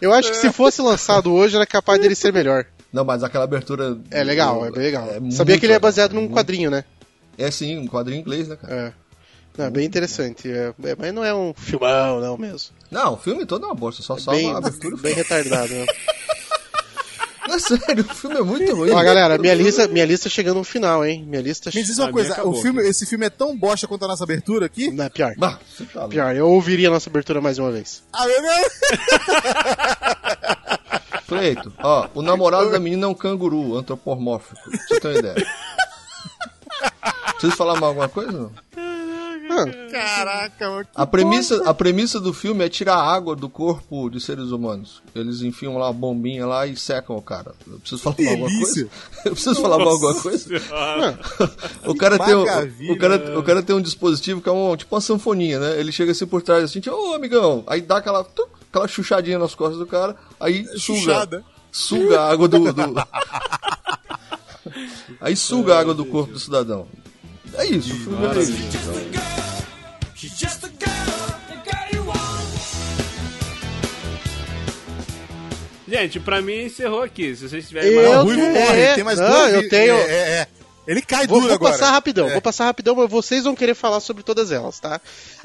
E: Eu acho que se fosse lançado hoje, era capaz dele ser melhor.
D: Não, mas aquela abertura.
E: É legal, é bem legal.
D: é
E: Sabia
D: muito
E: que ele é baseado num
D: muito-
E: quadrinho, né?
D: É sim, um quadrinho em inglês, né, cara?
E: É. Não, é bem interessante. é- é- mas não é um filmão, não mesmo.
D: Não, o filme todo é uma bosta, só salva
E: Bem,
D: a abertura.
E: bem retardado, né?
D: Não, é sério, o filme é muito ruim.
E: Ó, galera, minha lista, minha lista chegando no final, hein? Minha lista.
F: Me diz uma
C: minha
F: coisa,
C: acabou
F: o filme, esse filme é tão bosta quanto a nossa abertura aqui?
E: Não, é pior.
D: Bah, tá.
E: Pior, eu ouviria a nossa abertura mais uma vez.
F: Ah, meu Deus!
D: Cleito, ó, o namorado da menina é um canguru antropomórfico. Você ter uma ideia. Preciso falar mais alguma coisa? Não?
F: Caraca, mano. que
D: A premissa, a premissa do filme é tirar água do corpo de seres humanos. Eles enfiam lá uma bombinha lá e secam o cara. Eu preciso falar mais alguma coisa? Eu preciso falar mais alguma coisa? O cara, tem um, o, cara, o cara tem um dispositivo que é um, tipo uma sanfoninha, né? Ele chega assim por trás assim, tipo, ô amigão, aí dá aquela, tuc, aquela chuchadinha nas costas do cara, aí suga.
F: Chuchada.
D: Suga a água do. do- aí suga a água do corpo do cidadão. É isso, o filme é isso.
C: Gente, pra mim encerrou aqui. Se vocês tiverem
E: Eu-
C: mais.
F: O Ruivo
E: É,
F: morre, tem mais
E: não, eu tenho-
F: É, é, é. Ele cai
E: Vou,
F: duro
E: vou
F: agora.
E: passar rapidão,
F: É.
E: vou passar rapidão, mas vocês vão querer falar sobre todas elas, tá?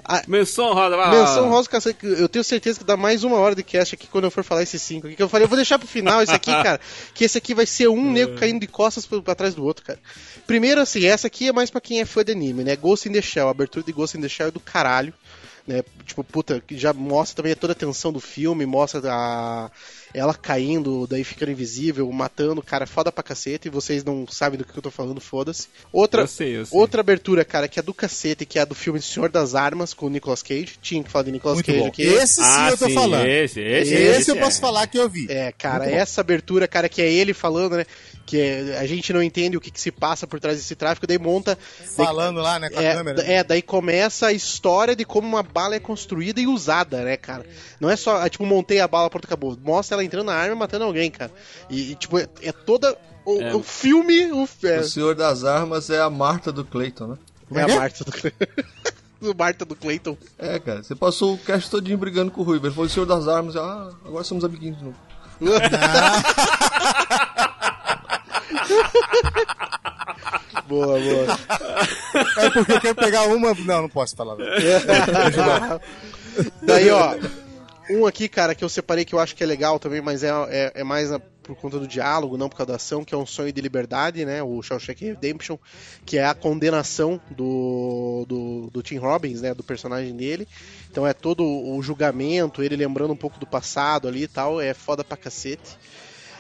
E: A
C: Menção roda, vai lá.
E: menção rosa, eu tenho certeza que dá mais uma hora de cast aqui quando eu for falar esses cinco aqui. Que eu falei, eu vou deixar pro final esse aqui, cara. Que esse aqui vai ser um nego caindo de costas pra, pra trás do outro, cara. Primeiro, assim, essa aqui é mais pra quem é fã de anime, né? Ghost in the Shell, a abertura de Ghost in the Shell é do caralho. Né? Tipo, puta, que já mostra também toda a tensão do filme, mostra a... ela caindo, daí ficando invisível, matando, cara, foda pra cacete, e vocês não sabem do que eu tô falando, foda-se. Outra,
C: Eu sei, eu sei.
E: outra abertura, cara, que é do cacete, que é a do filme Senhor das Armas, com o Nicolas Cage. Tinha que falar de Nicolas
F: Muito
E: Cage
F: bom.
E: aqui.
F: Esse sim
C: Ah,
F: eu tô
C: sim,
F: falando.
C: Esse, esse,
F: Esse, eu
C: é.
F: posso falar que eu vi.
E: É, cara,
F: Muito bom.
E: essa abertura, cara, que é ele falando, né? Que é- a gente não entende o que, que se passa por trás desse tráfico, daí monta.
F: Falando lá, né, com a
E: É,
F: câmera.
E: é, daí começa a história de como uma bala é construída e usada, né, cara? Não é só, ah, tipo, montei a bala, pronto, acabou. Mostra ela entrando na arma e matando alguém, cara. E, e, tipo, é, é toda. O,
C: É.
E: o filme. O, é,
D: O Senhor das Armas é a Marta do Clayton, né?
E: é
F: é
E: a
F: é?
E: Marta do do Marta do Clayton.
D: É, cara, você passou o cast todinho brigando com o Ruivo. Ele falou Senhor das Armas, ah, agora somos amiguinhos de novo.
E: boa, boa.
F: É porque eu quero pegar uma. Não, não posso falar. não.
E: Daí, ó, um aqui, cara, que eu separei que eu acho que é legal também, mas é, é, é mais na- por conta do diálogo, não por causa da ação, que é um sonho de liberdade, né? O Shawshank Redemption, que é a condenação do, do, do Tim Robbins, né? Do personagem dele. Então é todo o julgamento, ele lembrando um pouco do passado ali e tal, é foda pra cacete.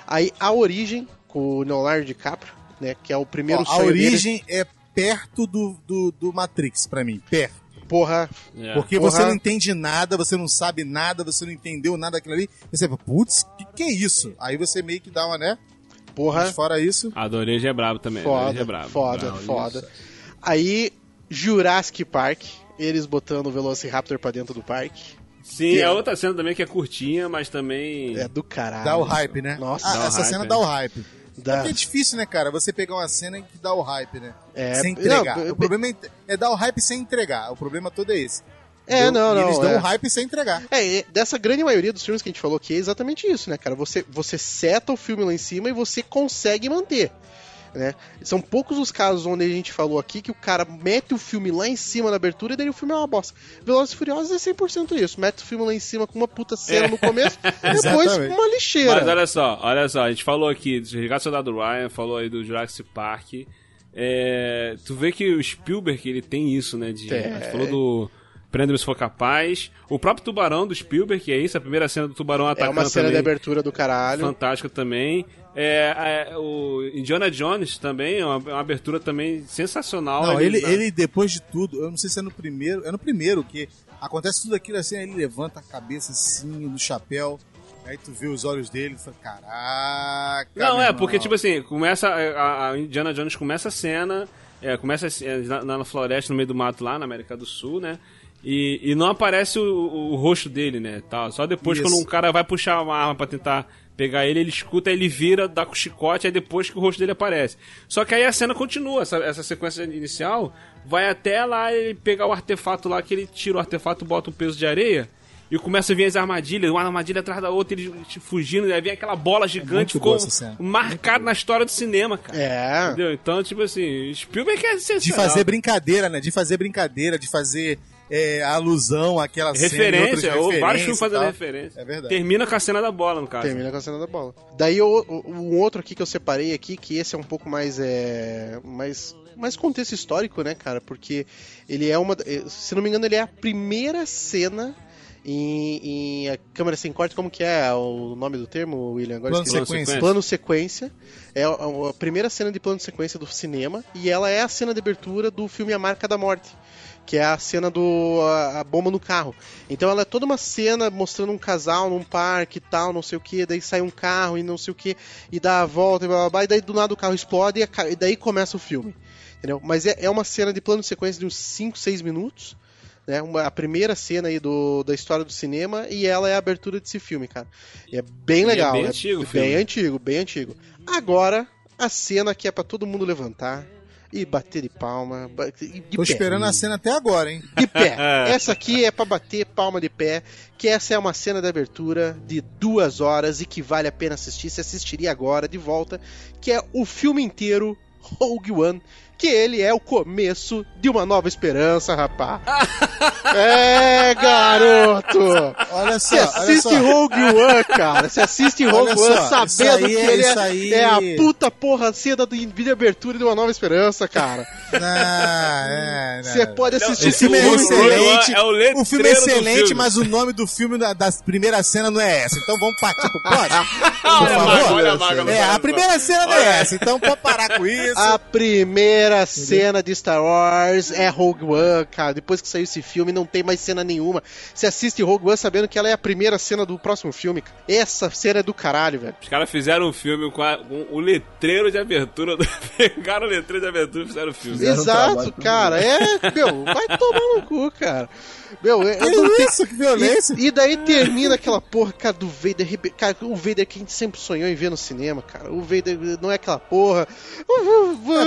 E: Aí a origem, com o Leonardo DiCaprio, né? Que é o primeiro
F: Ó, a
E: sonho dele.
F: origem é perto do, do, do Matrix, pra mim. Perto.
E: Porra,
C: É.
F: Porque
E: Porra.
F: você não entende nada, você não sabe nada, você não entendeu nada daquilo ali. Você fala, putz, que que é isso? Aí você meio que dá uma, né?
E: porra.
F: Mas fora isso.
C: A do Orelha é brabo também. Orelha
E: Foda,
C: é brabo.
E: foda,
C: Brabo.
E: foda. Aí, Jurassic Park, eles botando o Velociraptor pra dentro do parque.
C: Sim, é outra cena também que é curtinha, mas também.
E: É do caralho.
F: Dá o hype, né?
E: Nossa.
F: Ah, essa
C: hype,
F: cena
C: é.
F: dá o hype. É difícil, né, cara? Você pegar uma cena que dá o hype, né?
E: É,
F: sem entregar.
E: não,
F: o problema é, é dar o hype sem entregar. O problema todo é esse.
E: É, não, não.
F: Eles dão
E: é.
F: o hype sem entregar.
E: É, dessa grande maioria dos filmes que a gente falou aqui é exatamente isso, né, cara? Você, você seta o filme lá em cima e você consegue manter. Né? São poucos os casos onde a gente falou aqui que o cara mete o filme lá em cima na abertura e daí o filme é uma bosta. Velozes e Furiosos é 100% isso. Mete o filme lá em cima com uma puta cena no começo e depois uma lixeira.
C: Mas olha só, olha só, a gente falou aqui do Ricardo Soldado Ryan, falou aí do Jurassic Park. É, tu vê que o Spielberg ele tem isso, né? De,
E: Tem.
C: A gente falou do Prenda-me se for capaz. O próprio Tubarão do Spielberg, que é isso, a primeira cena do Tubarão
E: é
C: atacando
E: uma cena
C: também.
E: de abertura do caralho.
C: Fantástica também. É, é, o Indiana Jones também, é uma, uma abertura também sensacional.
F: Não, ele,
C: na-
F: ele, depois de tudo, eu não sei se é no primeiro, é no primeiro que acontece tudo aquilo assim, aí ele levanta a cabeça assim, do chapéu. Aí tu vê os olhos dele e fala, caraca.
C: Não, é,
F: irmão."
C: porque, tipo assim, começa. A, a Indiana Jones começa a cena, é, começa é, na, na floresta, no meio do mato lá, na América do Sul, né? E, e não aparece o, o- o rosto dele, né? Tal. Só depois,
F: Isso.
C: quando um cara vai puxar uma arma pra tentar pegar ele, ele escuta, ele vira, dá com o chicote, aí depois que o rosto dele aparece. Só que aí a cena continua, essa, essa sequência inicial vai até lá ele pegar o artefato lá, que ele tira o artefato, bota um peso de areia. E começa a vir as armadilhas, uma armadilha atrás da outra, ele fugindo, e aí vem aquela bola gigante,
F: muito
C: ficou marcado na história do cinema, cara.
E: É.
C: Entendeu? Então, tipo assim, Spielberg é
F: De
C: sensacional.
F: fazer brincadeira, né? De fazer brincadeira, de fazer é, alusão àquela cena.
C: referência,
F: outras
C: ou vários filmes fazendo referência.
F: É verdade.
C: Termina com a cena da bola, no caso.
E: Termina com a cena da bola. Daí o, o- um outro aqui que eu separei aqui, que esse é um pouco mais é mais mais contexto histórico, né, cara? Porque ele é uma, eh, se não me engano, ele é a primeira cena em, em a câmera sem corte, como que é o nome do termo, William? Agora
F: Plano
E: esqueci.
F: sequência.
E: Plano sequência. É a, a primeira cena de plano sequência do cinema e ela é a cena de abertura do filme A Marca da Morte. Que é a cena do a, a bomba no carro. Então ela é toda uma cena mostrando um casal num parque e tal, não sei o que, daí sai um carro e não sei o que, e dá a volta e blá blá blá, e daí do nada o carro explode e, a e daí começa o filme. Entendeu? Mas é, é uma cena de plano de sequência de uns 5, 6 minutos. Né? Uma, a primeira cena aí do, da história do cinema e ela é a abertura desse filme, cara. E é bem
C: E é
E: legal.
C: bem antigo o
E: Bem
C: filme.
E: antigo, bem antigo. Agora, a cena que é pra todo mundo levantar e bater de palma. ba- e de
F: Tô
E: pé.
F: esperando a cena até agora, hein?
E: De pé. Essa aqui é pra bater palma de pé, que essa é uma cena de abertura de duas horas e que vale a pena assistir. Você assistiria agora, de volta, que é o filme inteiro, Rogue One, que ele é o começo de uma nova esperança, rapá. é, garoto!
F: Olha só,
E: Você
F: olha
E: assiste
F: só.
E: Rogue One, cara. Você assiste
F: Olha
E: Rogue
F: só,
E: One
F: isso
E: sabendo que
F: é-
E: ele é,
F: aí-
E: é a puta porra cena do vídeo abertura de uma nova esperança, cara.
F: É,
E: Você pode assistir
F: O filme é
C: One
F: excelente.
C: é o
F: o filme é excelente,
C: filme.
F: mas o nome do filme da, da primeira cena não é essa. Então vamos partir pro próximo. Por
C: Olha a
F: favor.
C: maga, olha a maga,
F: É,
C: olha
F: a primeira cena não é
C: Olha.
F: essa. Então pode parar com isso.
E: A primeira cena de Star Wars é Rogue One, cara. Depois que saiu esse filme, não tem mais cena nenhuma. Você assiste Rogue One sabendo que ela é a primeira cena do próximo filme. cara. Essa cena é do caralho, velho.
C: Os caras fizeram um filme com, a- com o letreiro de abertura. do- Pegaram o letreiro de abertura e fizeram o filme.
D: Fizeram
E: Exato, cara. É, meu, vai tomar no cu, cara. Meu, é, é
F: isso, que violência.
E: E, e daí termina aquela porra, cara, do Vader. Cara, o Vader que a gente sempre sonhou em ver no cinema, cara. O Vader não é aquela porra.
F: É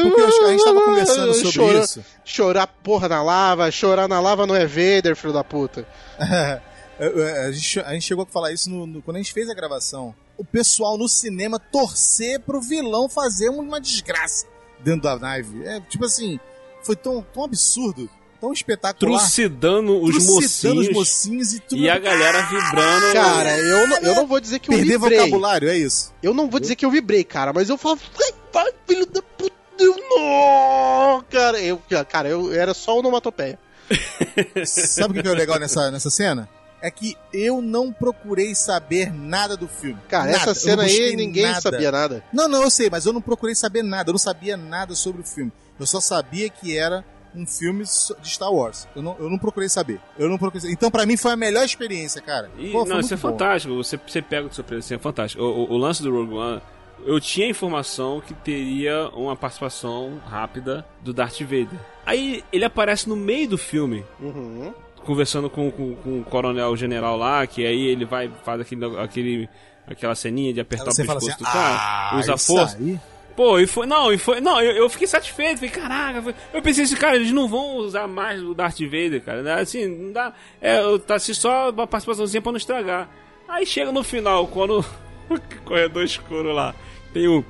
F: porque a gente tava conversando sobre
E: Chorar-
F: isso.
E: Chorar porra na lava, chorar na lava não é Vader, filho da puta.
F: A, gente, a gente chegou a falar isso no- no- quando a gente fez a gravação. O pessoal no cinema torcer pro vilão fazer uma desgraça dentro da nave. É, tipo assim, foi tão, tão absurdo, tão espetacular.
C: Trucidando os
F: Trucidando
C: mocinhos.
F: os mocinhos e tudo.
C: E a galera vibrando.
E: Cara, eu não, eu não vou dizer que eu
F: Perder
E: vibrei.
F: vocabulário, é isso.
E: Eu não vou dizer que eu vibrei, cara, mas eu falo, "Ai, vai, filho da puta, eu não, cara, eu, cara, eu era só onomatopeia.
F: Sabe o que é legal nessa, nessa cena? É que eu não procurei saber nada do filme.
E: Cara,
F: Nada.
E: essa cena aí ninguém
F: nada.
E: sabia nada.
F: Não, não, eu sei, mas eu não procurei saber nada. Eu não sabia nada sobre o filme. Eu só sabia que era um filme de Star Wars. Eu não, eu não procurei saber. Eu não procurei saber. Então, pra mim, foi a melhor experiência, cara.
C: E,
F: Pô, foi
C: não,
F: muito
C: isso é
F: bom.
C: fantástico. Você, você pega de surpresa, assim, é fantástico. O, o- o lance do Rogue One, eu tinha informação que teria uma participação rápida do Darth Vader. Aí ele aparece no meio do filme,
E: Uhum.
C: conversando com, com, com o coronel general lá, que aí ele vai faz aquele, aquele aquela ceninha de apertar
F: Você
C: o
F: fala
C: pescoço
F: assim,
C: do cara,
F: ah,
C: usa força.
F: aí?
C: Pô, e foi. Não, e foi. Não, eu, eu fiquei satisfeito. Falei, caraca, foi- eu pensei assim, cara, eles não vão usar mais o Darth Vader, cara. né? Assim, não dá. É, tá assim, só uma participaçãozinha pra não estragar. Aí chega no final, quando o corredor escuro lá tem um.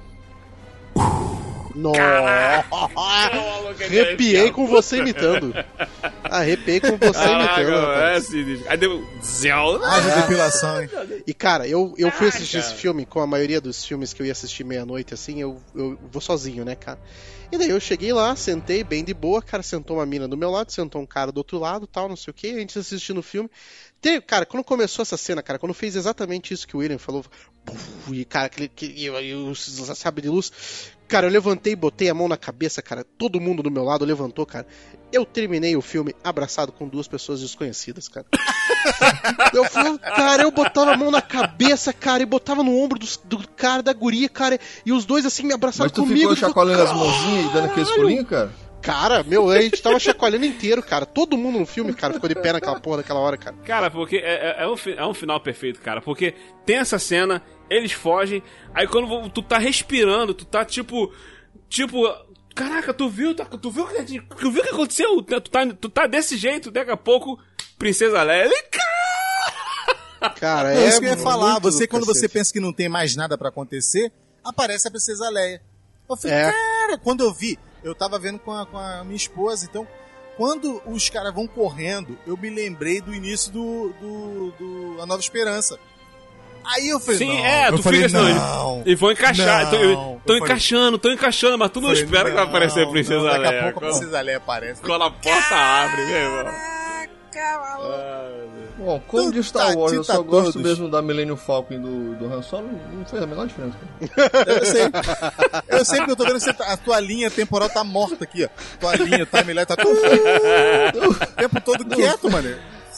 E: Nossa! Arrepiei com você imitando. Arrepiei com você
C: Caraca,
E: imitando.
C: é sinistro. Aí deu. Zéu.
F: Haja depilação, hein?
E: E cara, eu, eu fui assistir
C: Ah,
E: esse filme com a maioria dos filmes que eu ia assistir meia-noite, assim, eu, eu vou sozinho, né, cara? E daí eu cheguei lá, sentei bem de boa, cara, sentou uma mina do meu lado, sentou um cara do outro lado, tal, não sei o que, a gente assistindo o filme. Tem, cara, quando começou essa cena, cara, quando fez exatamente isso que o William falou, e cara, aquele, que, e, e, o sabe de luz, Cara, eu levantei e botei a mão na cabeça, cara. Todo mundo do meu lado levantou, cara. Eu terminei o filme abraçado com duas pessoas desconhecidas, cara. eu fui, cara, eu botava a mão na cabeça, cara, e botava no ombro do, do cara, da guria, cara, e os dois assim me abraçaram
D: Mas tu
E: comigo.
D: ficou chacoalhando as mãozinhas e dando aquele escurinho, cara?
E: Cara, meu, a gente tava chacoalhando inteiro, cara. Todo mundo no filme, cara, ficou de pé naquela porra daquela hora, cara.
C: Cara, porque é, é, é um, é um final perfeito, cara. Porque tem essa cena, eles fogem, aí quando tu tá respirando, tu tá tipo. Tipo. Caraca, tu viu? tá- Tu viu o que, tu viu o que aconteceu? Tu tá, tu tá desse jeito, daqui a pouco, Princesa Leia. ele-
E: Cara,
F: É
E: é.
F: isso que eu ia falar. Você,
E: do
F: quando você
E: cacete.
F: pensa que não tem mais nada pra acontecer, aparece a Princesa Leia. Eu falei,
E: É.
F: cara, quando eu vi, eu tava vendo com a, com a minha esposa, então, quando os caras vão correndo, eu me lembrei do início do, do, do A Nova Esperança. Aí eu falei,
C: Sim,
F: não.
C: é,
F: eu
C: tu
F: falei,
C: fica assim,
F: não.
C: E vão encaixar.
F: Não.
C: Tão,
F: Eu
C: tão
F: falei-
C: encaixando, tão encaixando, mas tu não
F: Falei,
C: espera que vai aparecer a
F: não,
C: Princesa
F: não, Daqui
C: Leia.
F: a pouco a Princesa Leia aparece.
C: Quando a porta abre, meu irmão.
D: Bom, como de Star
F: Tita,
D: Wars, eu só gosto
F: todos.
D: mesmo da Millennium Falcon e do, do Han Solo, não fez a menor diferença. Cara.
F: Eu sei. Eu sei porque eu tô vendo que tá- a tua linha temporal tá morta aqui, ó. Tua linha, timeline tá tudo. o tempo todo quieto, mano.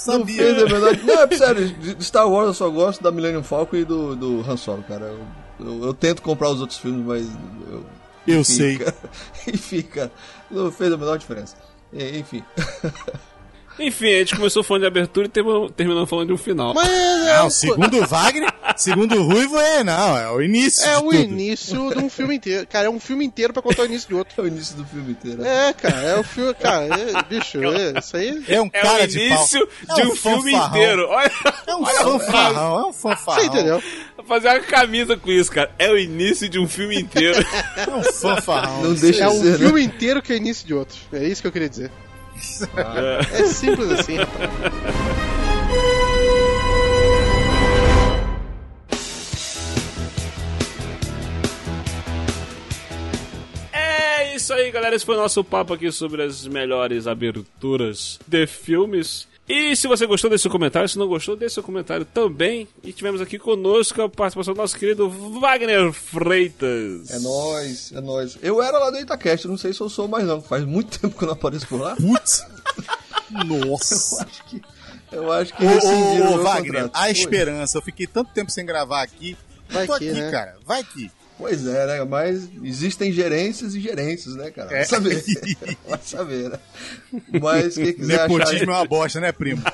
D: Não
F: Sabia.
D: fez a menor Não, é sério, Star Wars eu só gosto da Millennium Falcon e do, do Han Solo, cara. Eu, eu, eu tento comprar os outros filmes, mas. Eu,
F: Eu
D: enfim,
F: sei.
D: Enfim, cara, não fez a menor diferença. E- Enfim.
C: Enfim, a gente começou falando de abertura e terminou, terminou falando de um final.
E: Mas é,
F: Não, segundo o Wagner, segundo o Ruivo, é, não, é o início.
E: é
F: de
E: o
F: tudo.
E: início de um filme inteiro. Cara, é um filme inteiro pra contar o início de outro.
D: É o início do filme inteiro. né?
E: É, cara, é o filme. Cara, é, bicho, é, isso aí.
F: É um
C: É
F: cara
C: o
F: de
C: início
F: pau.
C: de
F: É
C: um, filme
F: fanfarrão.
C: inteiro. Olha,
F: É um
C: olha
F: fanfarrão, é um fanfarrão.
E: Você entendeu?
C: Vou fazer uma camisa com isso, cara. É o início de um filme inteiro.
F: É um fanfarrão.
D: Não deixa
E: É
D: de
E: um
D: ser, né?
E: filme inteiro que é início de outro. É isso que eu queria dizer. É simples assim.
C: É isso aí, galera. Esse foi o nosso papo aqui sobre as melhores aberturas de filmes. E se você gostou desse comentário, se não gostou, deixe seu comentário também. E tivemos aqui conosco a participação do nosso querido Wagner Freitas.
D: É nóis, é nóis. Eu era lá do Itacast, não sei se eu sou mais não. Faz muito tempo que eu não apareço por lá.
F: Putz.
D: Eu
F: Nossa.
D: acho que. Eu acho que
F: Ô, ô,
D: o
F: ô, Wagner,
D: contrato.
F: a esperança. Eu fiquei tanto tempo sem gravar aqui.
E: Vai
F: Tô
E: que,
F: aqui,
E: né?
F: cara. Vai que.
D: Pois é, né? Mas existem gerências e gerências, né, cara? Vai
F: É.
D: saber. Vai saber, né? Mas quem quiser
F: Nepotismo é
D: achar.
F: uma bosta, né, primo?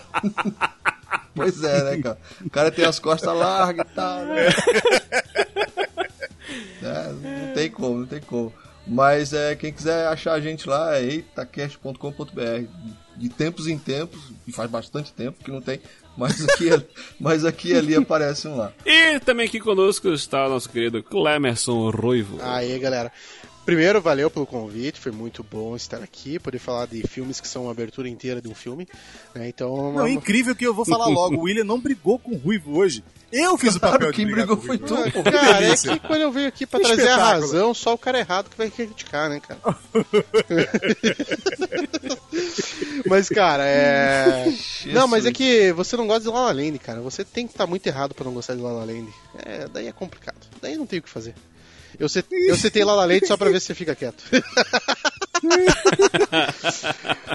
D: Pois é, né, cara? O cara tem as costas largas e tal, né? É, não tem como, não tem como. Mas é, quem quiser achar a gente lá é eitacast.com.br. De tempos em tempos, e faz bastante tempo que não tem, mas aqui, mas aqui ali aparecem lá.
C: E também aqui conosco está o nosso querido Clemerson Ruivo.
E: Aí, galera. Primeiro, valeu pelo convite, foi muito bom estar aqui, poder falar de filmes que são uma abertura inteira de um filme. né? Então,
F: Não, é incrível que eu vou falar logo. O William não brigou com o Ruivo hoje. Eu fiz o papel
D: Claro,
F: de
D: quem
F: brigar
D: brigou foi tu, pô.
E: Cara, é que quando eu venho aqui pra
F: Que
E: trazer a razão, só o cara errado que vai criticar, né, cara? mas, cara, é. Não, mas é que você não gosta de La La Land, cara. Você tem que estar muito errado pra não gostar de La La Land. É, daí é complicado. Daí não tem o que fazer. Eu, set... eu citei La La Land só pra ver se você fica quieto.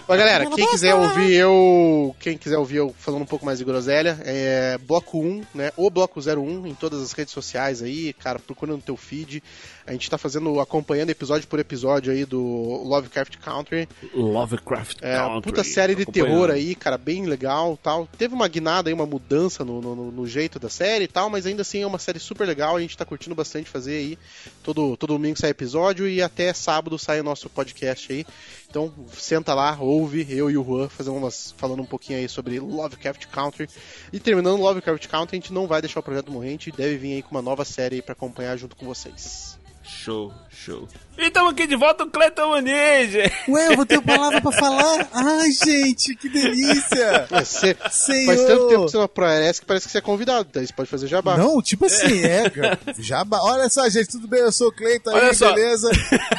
E: Mas galera, quem quiser ouvir eu, quem quiser ouvir eu falando um pouco mais de groselha, é bloco 1, né? O bloco 01 em todas as redes sociais aí, cara, procura no teu feed. A gente tá fazendo acompanhando episódio por episódio aí do Lovecraft Country.
C: Lovecraft
E: É, uma
C: Country.
E: puta série de terror aí, cara, bem legal tal. Teve uma guinada aí, uma mudança no, no, no jeito da série e tal, mas ainda assim é uma série super legal, a gente tá curtindo bastante fazer aí. Todo, todo domingo sai episódio e até sábado sai o nosso podcast aí. Então senta lá, ouve, eu e o Juan fazendo umas, falando um pouquinho aí sobre Lovecraft Country. E terminando Lovecraft Country, a gente não vai deixar o projeto morrer, a gente deve vir aí com uma nova série pra acompanhar junto com vocês.
C: Show, show. E estamos aqui de volta o Cleiton Muniz.
F: Ué, eu vou ter palavra pra falar? Ai, gente, que delícia!
E: Você,
F: Senhor!
E: faz tanto tempo que você não aparece que parece que você é convidado, daí você pode fazer jabá.
F: Não, tipo assim, é, cara. Já, ba- olha só, gente, tudo bem? Eu sou o Cleiton
C: Olha
F: aí,
C: só.
F: beleza?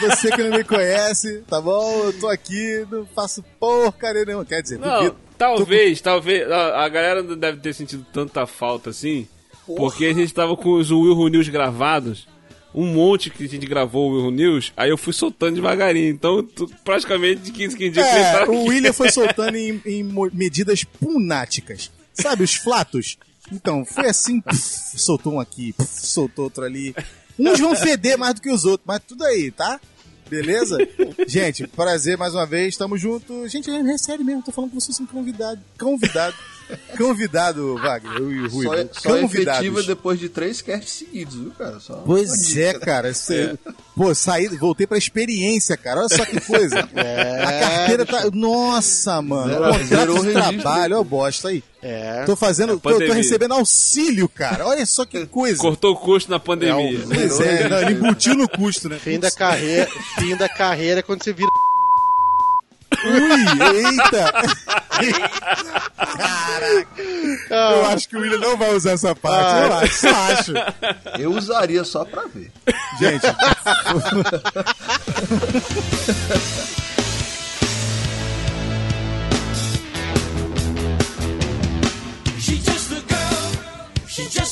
F: Você que não me conhece, tá bom? Eu tô aqui, não faço porcaria nenhuma. Quer dizer,
C: Não,
F: duvido.
C: talvez, talvez. A, galera não deve ter sentido tanta falta assim. Porque a gente tava com os Will News gravados. Um monte que a gente gravou o Erro News, aí eu fui soltando devagarinho. Então, tu- praticamente de 15 15 dias que ele
F: É,
C: tá
F: o William foi soltando em, em medidas punáticas. Sabe, os flatos? Então, foi assim, pff, soltou um aqui, pff, soltou outro ali. Uns vão feder mais do que os outros, mas tudo aí, tá? Beleza? Gente, prazer mais uma vez, tamo junto. Gente, é, sério mesmo, tô falando com vocês um convidado. Convidado. Convidado, Wagner, eu e o Rui.
D: Só, é- só é efetiva depois de três casts seguidos, viu, cara? Só
F: Pois
D: dica.
F: é, cara. Você, Pô, saí, voltei pra experiência, cara. Olha só que coisa.
E: É,
F: a carteira tá. Nossa, mano.
D: Zero-
F: Contrato de trabalho, ó, bosta aí.
E: É.
F: Tô fazendo.
C: É
F: tô, tô recebendo auxílio, cara. Olha só que coisa.
C: Cortou o custo na pandemia.
F: Pois é, não, ele embutiu no custo, né?
E: Fim da carreira, fim da carreira é quando você vira.
F: Ui, eita! Caraca! Eu acho que o William não vai usar essa parte. Eu acho, só acho.
D: Eu usaria só pra ver.
F: Gente.
A: She's just